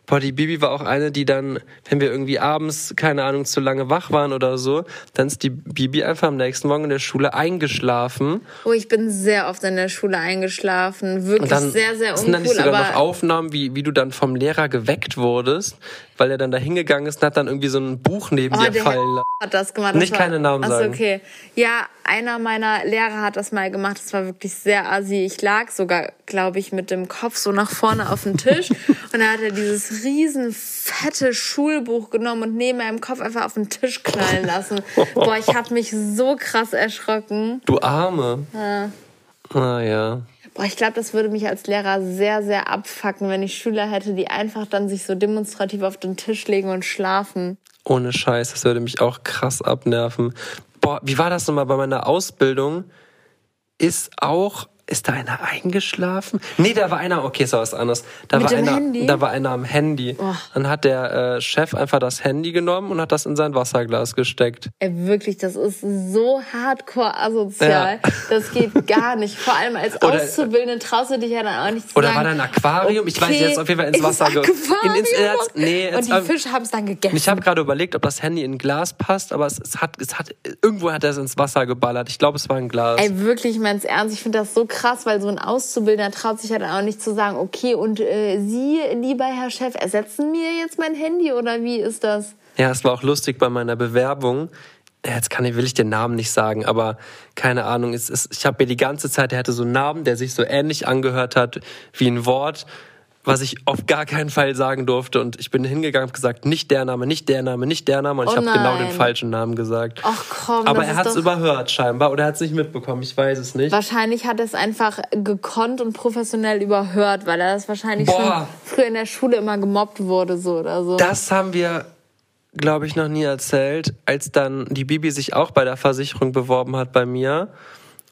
Boah, die Bibi war auch eine, die dann, wenn wir irgendwie abends, keine Ahnung, zu lange wach waren oder so, dann ist die Bibi einfach am nächsten Morgen in der Schule eingeschlafen. Oh, ich bin sehr oft in der Schule eingeschlafen. Wirklich sehr, sehr sind dann nicht uncool. sogar Aber noch Aufnahmen, wie, wie du dann vom Lehrer geweckt wurdest, weil er dann da hingegangen ist und hat dann irgendwie so ein Buch neben Oh, dir fallen lassen. hat das gemacht. Das Nicht keine Namen Achso, sagen. okay. Ja, einer meiner Lehrer hat das mal gemacht. Das war wirklich sehr assi. Ich lag sogar, glaube ich, mit dem Kopf so nach vorne auf dem Tisch. und da hat er dieses riesen fette Schulbuch genommen und neben meinem Kopf einfach auf den Tisch knallen lassen. Boah, ich habe mich so krass erschrocken. Du Arme. Ja. Ah ja. Boah, ich glaube, das würde mich als Lehrer sehr, sehr abfacken, wenn ich Schüler hätte, die einfach dann sich so demonstrativ auf den Tisch legen und schlafen. Ohne Scheiß, das würde mich auch krass abnerven. Boah, wie war das nochmal bei meiner Ausbildung? Ist auch, ist da einer eingeschlafen? Nee, da war einer, okay, ist was anderes. Da Mit war einer, Handy? da war einer am Handy. Oh. Dann hat der äh, Chef einfach das Handy genommen und hat das in sein Wasserglas gesteckt. Ey, wirklich, das ist so hardcore asozial. Ja. Das geht gar nicht. Vor allem als Oder- Auszubildende traust du dich ja dann auch nicht zu Oder sagen, war da ein Aquarium? Ich weiß jetzt auf jeden Fall ins Wasser ge- Aquarium. in- ins- äh, nee, Und ins- die ähm, Fische haben es dann gegessen. Ich habe gerade überlegt, ob das Handy in ein Glas passt, aber es, es hat, es hat, irgendwo hat er es ins Wasser geballert. Ich glaube, es war ein Glas. Ey, wirklich, ich mein's ernst. Ich finde das so krass, weil so ein Auszubildender traut sich ja dann auch nicht zu sagen, okay, und äh, Sie, lieber Herr Chef, ersetzen mir jetzt mein Handy oder wie ist das? Ja, es war auch lustig bei meiner Bewerbung. Jetzt kann ich, will ich den Namen nicht sagen, aber keine Ahnung. Es ist, ich habe mir die ganze Zeit, er hatte so einen Namen, der sich so ähnlich angehört hat wie ein Wort. Was ich auf gar keinen Fall sagen durfte. Und ich bin hingegangen und gesagt, nicht der Name, nicht der Name, nicht der Name. Und ich Oh habe genau den falschen Namen gesagt. Ach komm, Aber er hat es überhört scheinbar oder er hat es nicht mitbekommen. Ich weiß es nicht. Wahrscheinlich hat er es einfach gekonnt und professionell überhört, weil er das wahrscheinlich Boah. schon früher in der Schule immer gemobbt wurde, so oder so. Das haben wir, glaube ich, noch nie erzählt, als dann die Bibi sich auch bei der Versicherung beworben hat bei mir.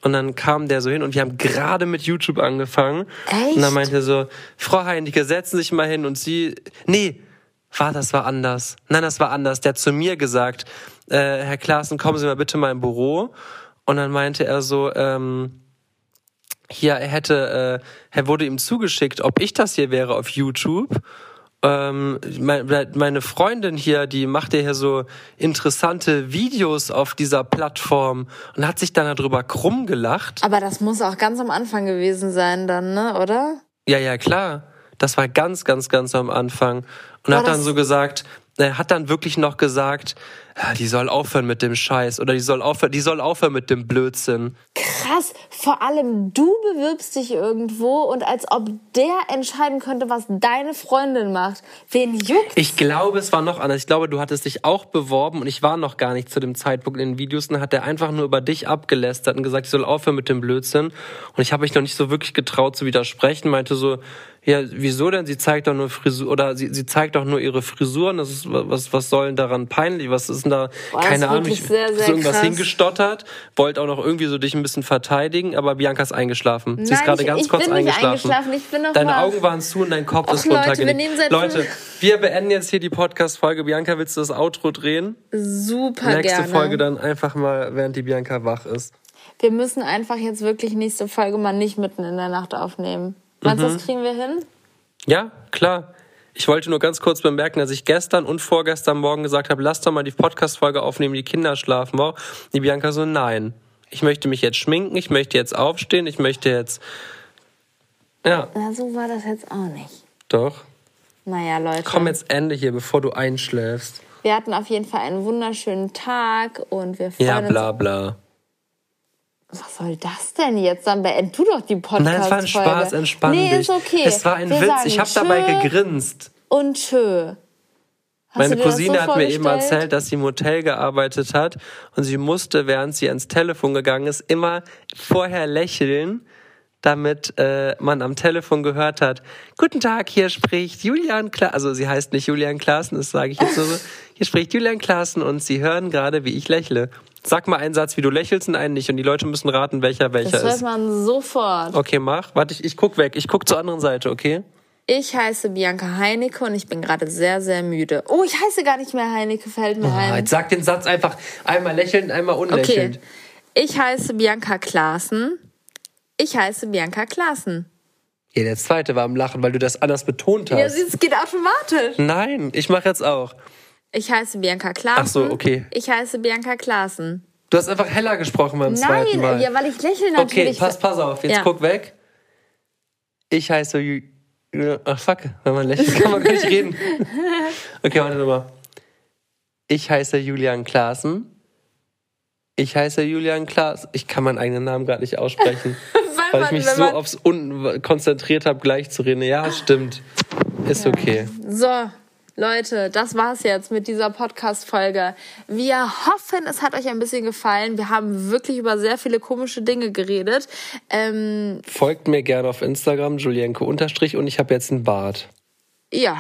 Und dann kam der so hin und wir haben gerade mit YouTube angefangen. Echt? Und dann meinte er so, Frau Heinecke, setzen Sie sich mal hin. Und sie, nee, war, das war anders. Nein, das war anders. Der hat zu mir gesagt, äh, Herr Klaassen, kommen Sie mal bitte mal im Büro. Und dann meinte er so, ähm, hier, er hätte, äh, er wurde ihm zugeschickt, ob ich das hier wäre auf YouTube. Ähm, mein- meine Freundin hier, die macht ja hier so interessante Videos auf dieser Plattform und hat sich dann darüber krumm gelacht. Aber das muss auch ganz am Anfang gewesen sein dann, ne, oder? Ja, ja, klar. Das war ganz, ganz, ganz am Anfang. Und War hat dann so gesagt, er hat dann wirklich noch gesagt, ja, die soll aufhören mit dem Scheiß oder die soll aufhören, die soll aufhören mit dem Blödsinn. Krass, vor allem du bewirbst dich irgendwo und als ob der entscheiden könnte, was deine Freundin macht. Wen juckt? Ich glaube, es war noch anders. Ich glaube, du hattest dich auch beworben und ich war noch gar nicht zu dem Zeitpunkt in den Videos und dann hat er einfach nur über dich abgelästert und gesagt, ich soll aufhören mit dem Blödsinn. Und ich habe mich noch nicht so wirklich getraut zu widersprechen, meinte so, ja, wieso denn? Sie zeigt doch nur Frisur oder sie, sie zeigt doch nur ihre Frisuren. Das ist was was soll denn daran peinlich? Was ist denn da? Boah, Keine Ahnung. Ich sehr, sehr irgendwas krass. hingestottert, wollte auch noch irgendwie so dich ein bisschen verteidigen, aber Bianca ist eingeschlafen. sie ist Nein, gerade ganz ich kurz bin nicht eingeschlafen. eingeschlafen, ich bin noch Deine wach. Augen waren zu und dein Kopf Och, ist Leute, wir runtergelegt. Leute, fünf- wir beenden jetzt hier die Podcast-Folge. Bianca, willst du das Outro drehen? Super Nächste gerne. Folge dann einfach mal, während die Bianca wach ist. Wir müssen einfach jetzt wirklich nächste Folge mal nicht mitten in der Nacht aufnehmen. Meinst du, Mhm. das kriegen wir hin? Ja, klar. Ich wollte nur ganz kurz bemerken, dass ich gestern und vorgestern Morgen gesagt habe, lass doch mal die Podcast-Folge aufnehmen, die Kinder schlafen auch. Die Bianca so, nein. Ich möchte mich jetzt schminken, ich möchte jetzt aufstehen, ich möchte jetzt... Ja, Na, so war das jetzt auch nicht. doch. Naja, Leute. Komm jetzt Ende hier, bevor du einschläfst. Wir hatten auf jeden Fall einen wunderschönen Tag und wir freuen Ja, uns. bla bla. Was soll das denn jetzt? Dann beend du doch die podcast Nein, es war ein Spaß, entspann nee, dich. ist okay. Es war ein Wir Witz, ich habe dabei gegrinst. Und tschö. Hast Meine Cousine so hat mir eben erzählt, dass sie im Hotel gearbeitet hat und sie musste, während sie ans Telefon gegangen ist, immer vorher lächeln, damit äh, man am Telefon gehört hat, Guten Tag, hier spricht Julian Klaassen, also sie heißt nicht Julian Klaassen, das sage ich jetzt so, hier spricht Julian Klaassen und sie hören gerade, wie ich lächle. Sag mal einen Satz, wie du lächelst und einen nicht und die Leute müssen raten, welcher welcher Das hört ist. man sofort. Okay, mach. Warte, ich, ich guck weg. Ich guck zur anderen Seite, okay? Ich heiße Bianca Heinecke und ich bin gerade sehr, sehr müde. Oh, ich heiße gar nicht mehr Heinecke, fällt mir Ah, ein. jetzt sag den Satz einfach einmal lächelnd, einmal Okay. unlächelnd. Ich heiße Bianca Klaassen. Ich heiße Bianca Klaassen. Ja, der zweite war am Lachen, weil du das anders betont hast. Ja, es geht automatisch. Nein, ich mache jetzt auch. Ich heiße Bianca Klaassen. Ach so, okay. Ich heiße Bianca Klaassen. Du hast einfach heller gesprochen beim zweiten Mal. Nein, ja, weil ich lächle okay, natürlich. pass, pass auf, jetzt Ja. guck weg. Ich heiße Ach fuck, wenn man lächelt, kann man nicht reden. Okay, warte nochmal. Ich heiße Julian Klaassen. Ich heiße Julian Klaas. Ich kann meinen eigenen Namen gerade nicht aussprechen, weil ich man- mich wenn so aufs Unten konzentriert habe, gleich zu reden. Ja, stimmt. Ist okay. So, Leute, das war's jetzt mit dieser Podcast-Folge. Wir hoffen, es hat euch ein bisschen gefallen. Wir haben wirklich über sehr viele komische Dinge geredet. Ähm, Folgt mir gerne auf Instagram, Julienko unterstrich und ich habe jetzt einen Bart. ja,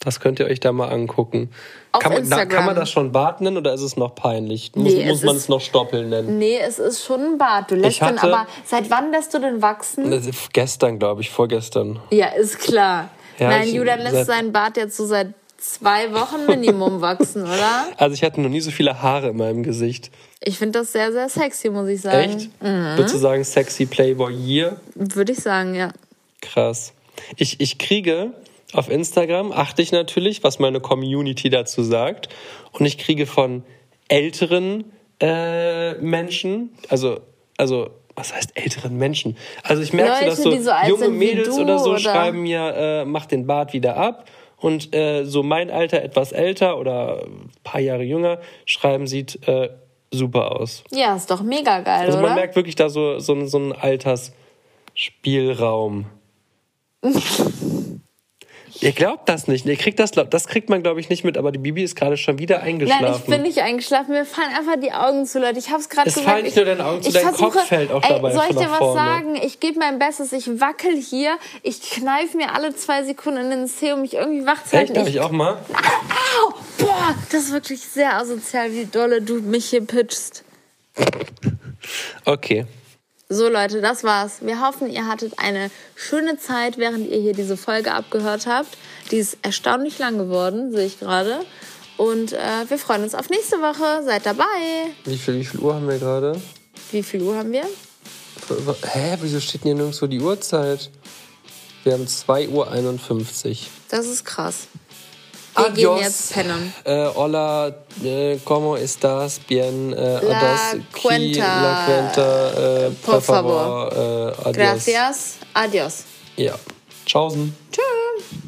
Das könnt ihr euch da mal angucken. Auf kann, man, Instagram. kann man das schon Bart nennen oder ist es noch peinlich? Muss, Nee, es muss man ist- es noch Stoppel nennen? nee, es ist schon ein Bart. Du lässt hatte- den aber. Seit wann lässt du den wachsen? Gestern, glaube ich, vorgestern. Ja, ist klar. Ja, Nein, Julian lässt seinen Bart jetzt so seit zwei Wochen Minimum wachsen, oder? Also ich hatte noch nie so viele Haare in meinem Gesicht. Ich finde das sehr, sehr sexy, muss ich sagen. Echt? Würdest du sagen, sexy Playboy Year? Würde ich sagen, ja. Krass. Ich, ich kriege auf Instagram, achte ich natürlich, was meine Community dazu sagt. Und ich kriege von älteren äh, Menschen, also, also, was heißt älteren Menschen? Also ich merke, so, Leute, dass so, die so junge Mädels oder so oder? schreiben mir, äh, mach den Bart wieder ab. Und äh, so mein Alter, etwas älter oder ein paar Jahre jünger, schreiben, sieht äh, super aus. Ja, ist doch mega geil, Also oder? man merkt wirklich da so, so, so einen Altersspielraum. Ihr glaubt das nicht. Ihr kriegt das, das kriegt man, glaube ich, nicht mit, aber die Bibi ist gerade schon wieder eingeschlafen. Nein, ich bin nicht eingeschlafen. Mir fallen einfach die Augen zu, Leute. Ich habe es gerade Es gesagt. fallen nicht nur deine Augen zu, ich dein versuche- Kopf fällt auch ey, dabei Soll ich dir was vorne. sagen? Ich gebe mein Bestes. Ich wackel hier. Ich kneife mir alle zwei Sekunden in den Zeh, um mich irgendwie wach zu halten. Echt? Darf ich auch mal? Au! Boah, das ist wirklich sehr asozial, wie dolle du mich hier pitchst. Okay. So Leute, das war's. Wir hoffen, ihr hattet eine schöne Zeit, während ihr hier diese Folge abgehört habt. Die ist erstaunlich lang geworden, sehe ich gerade. Und äh, wir freuen uns auf nächste Woche. Seid dabei. Wie viel, wie viel Uhr haben wir gerade? Wie viel Uhr haben wir? Hä, wieso steht denn hier nirgendwo die Uhrzeit? Wir haben 2.51 Uhr. Das ist krass. Wir gehen jetzt pennen. Äh, hola, äh, como estás? Bien, äh, La ados, cuenta. la cuenta, äh, Por por favor, äh, adios. Gracias. Adios. Ja. Tschaußen. Tschüss.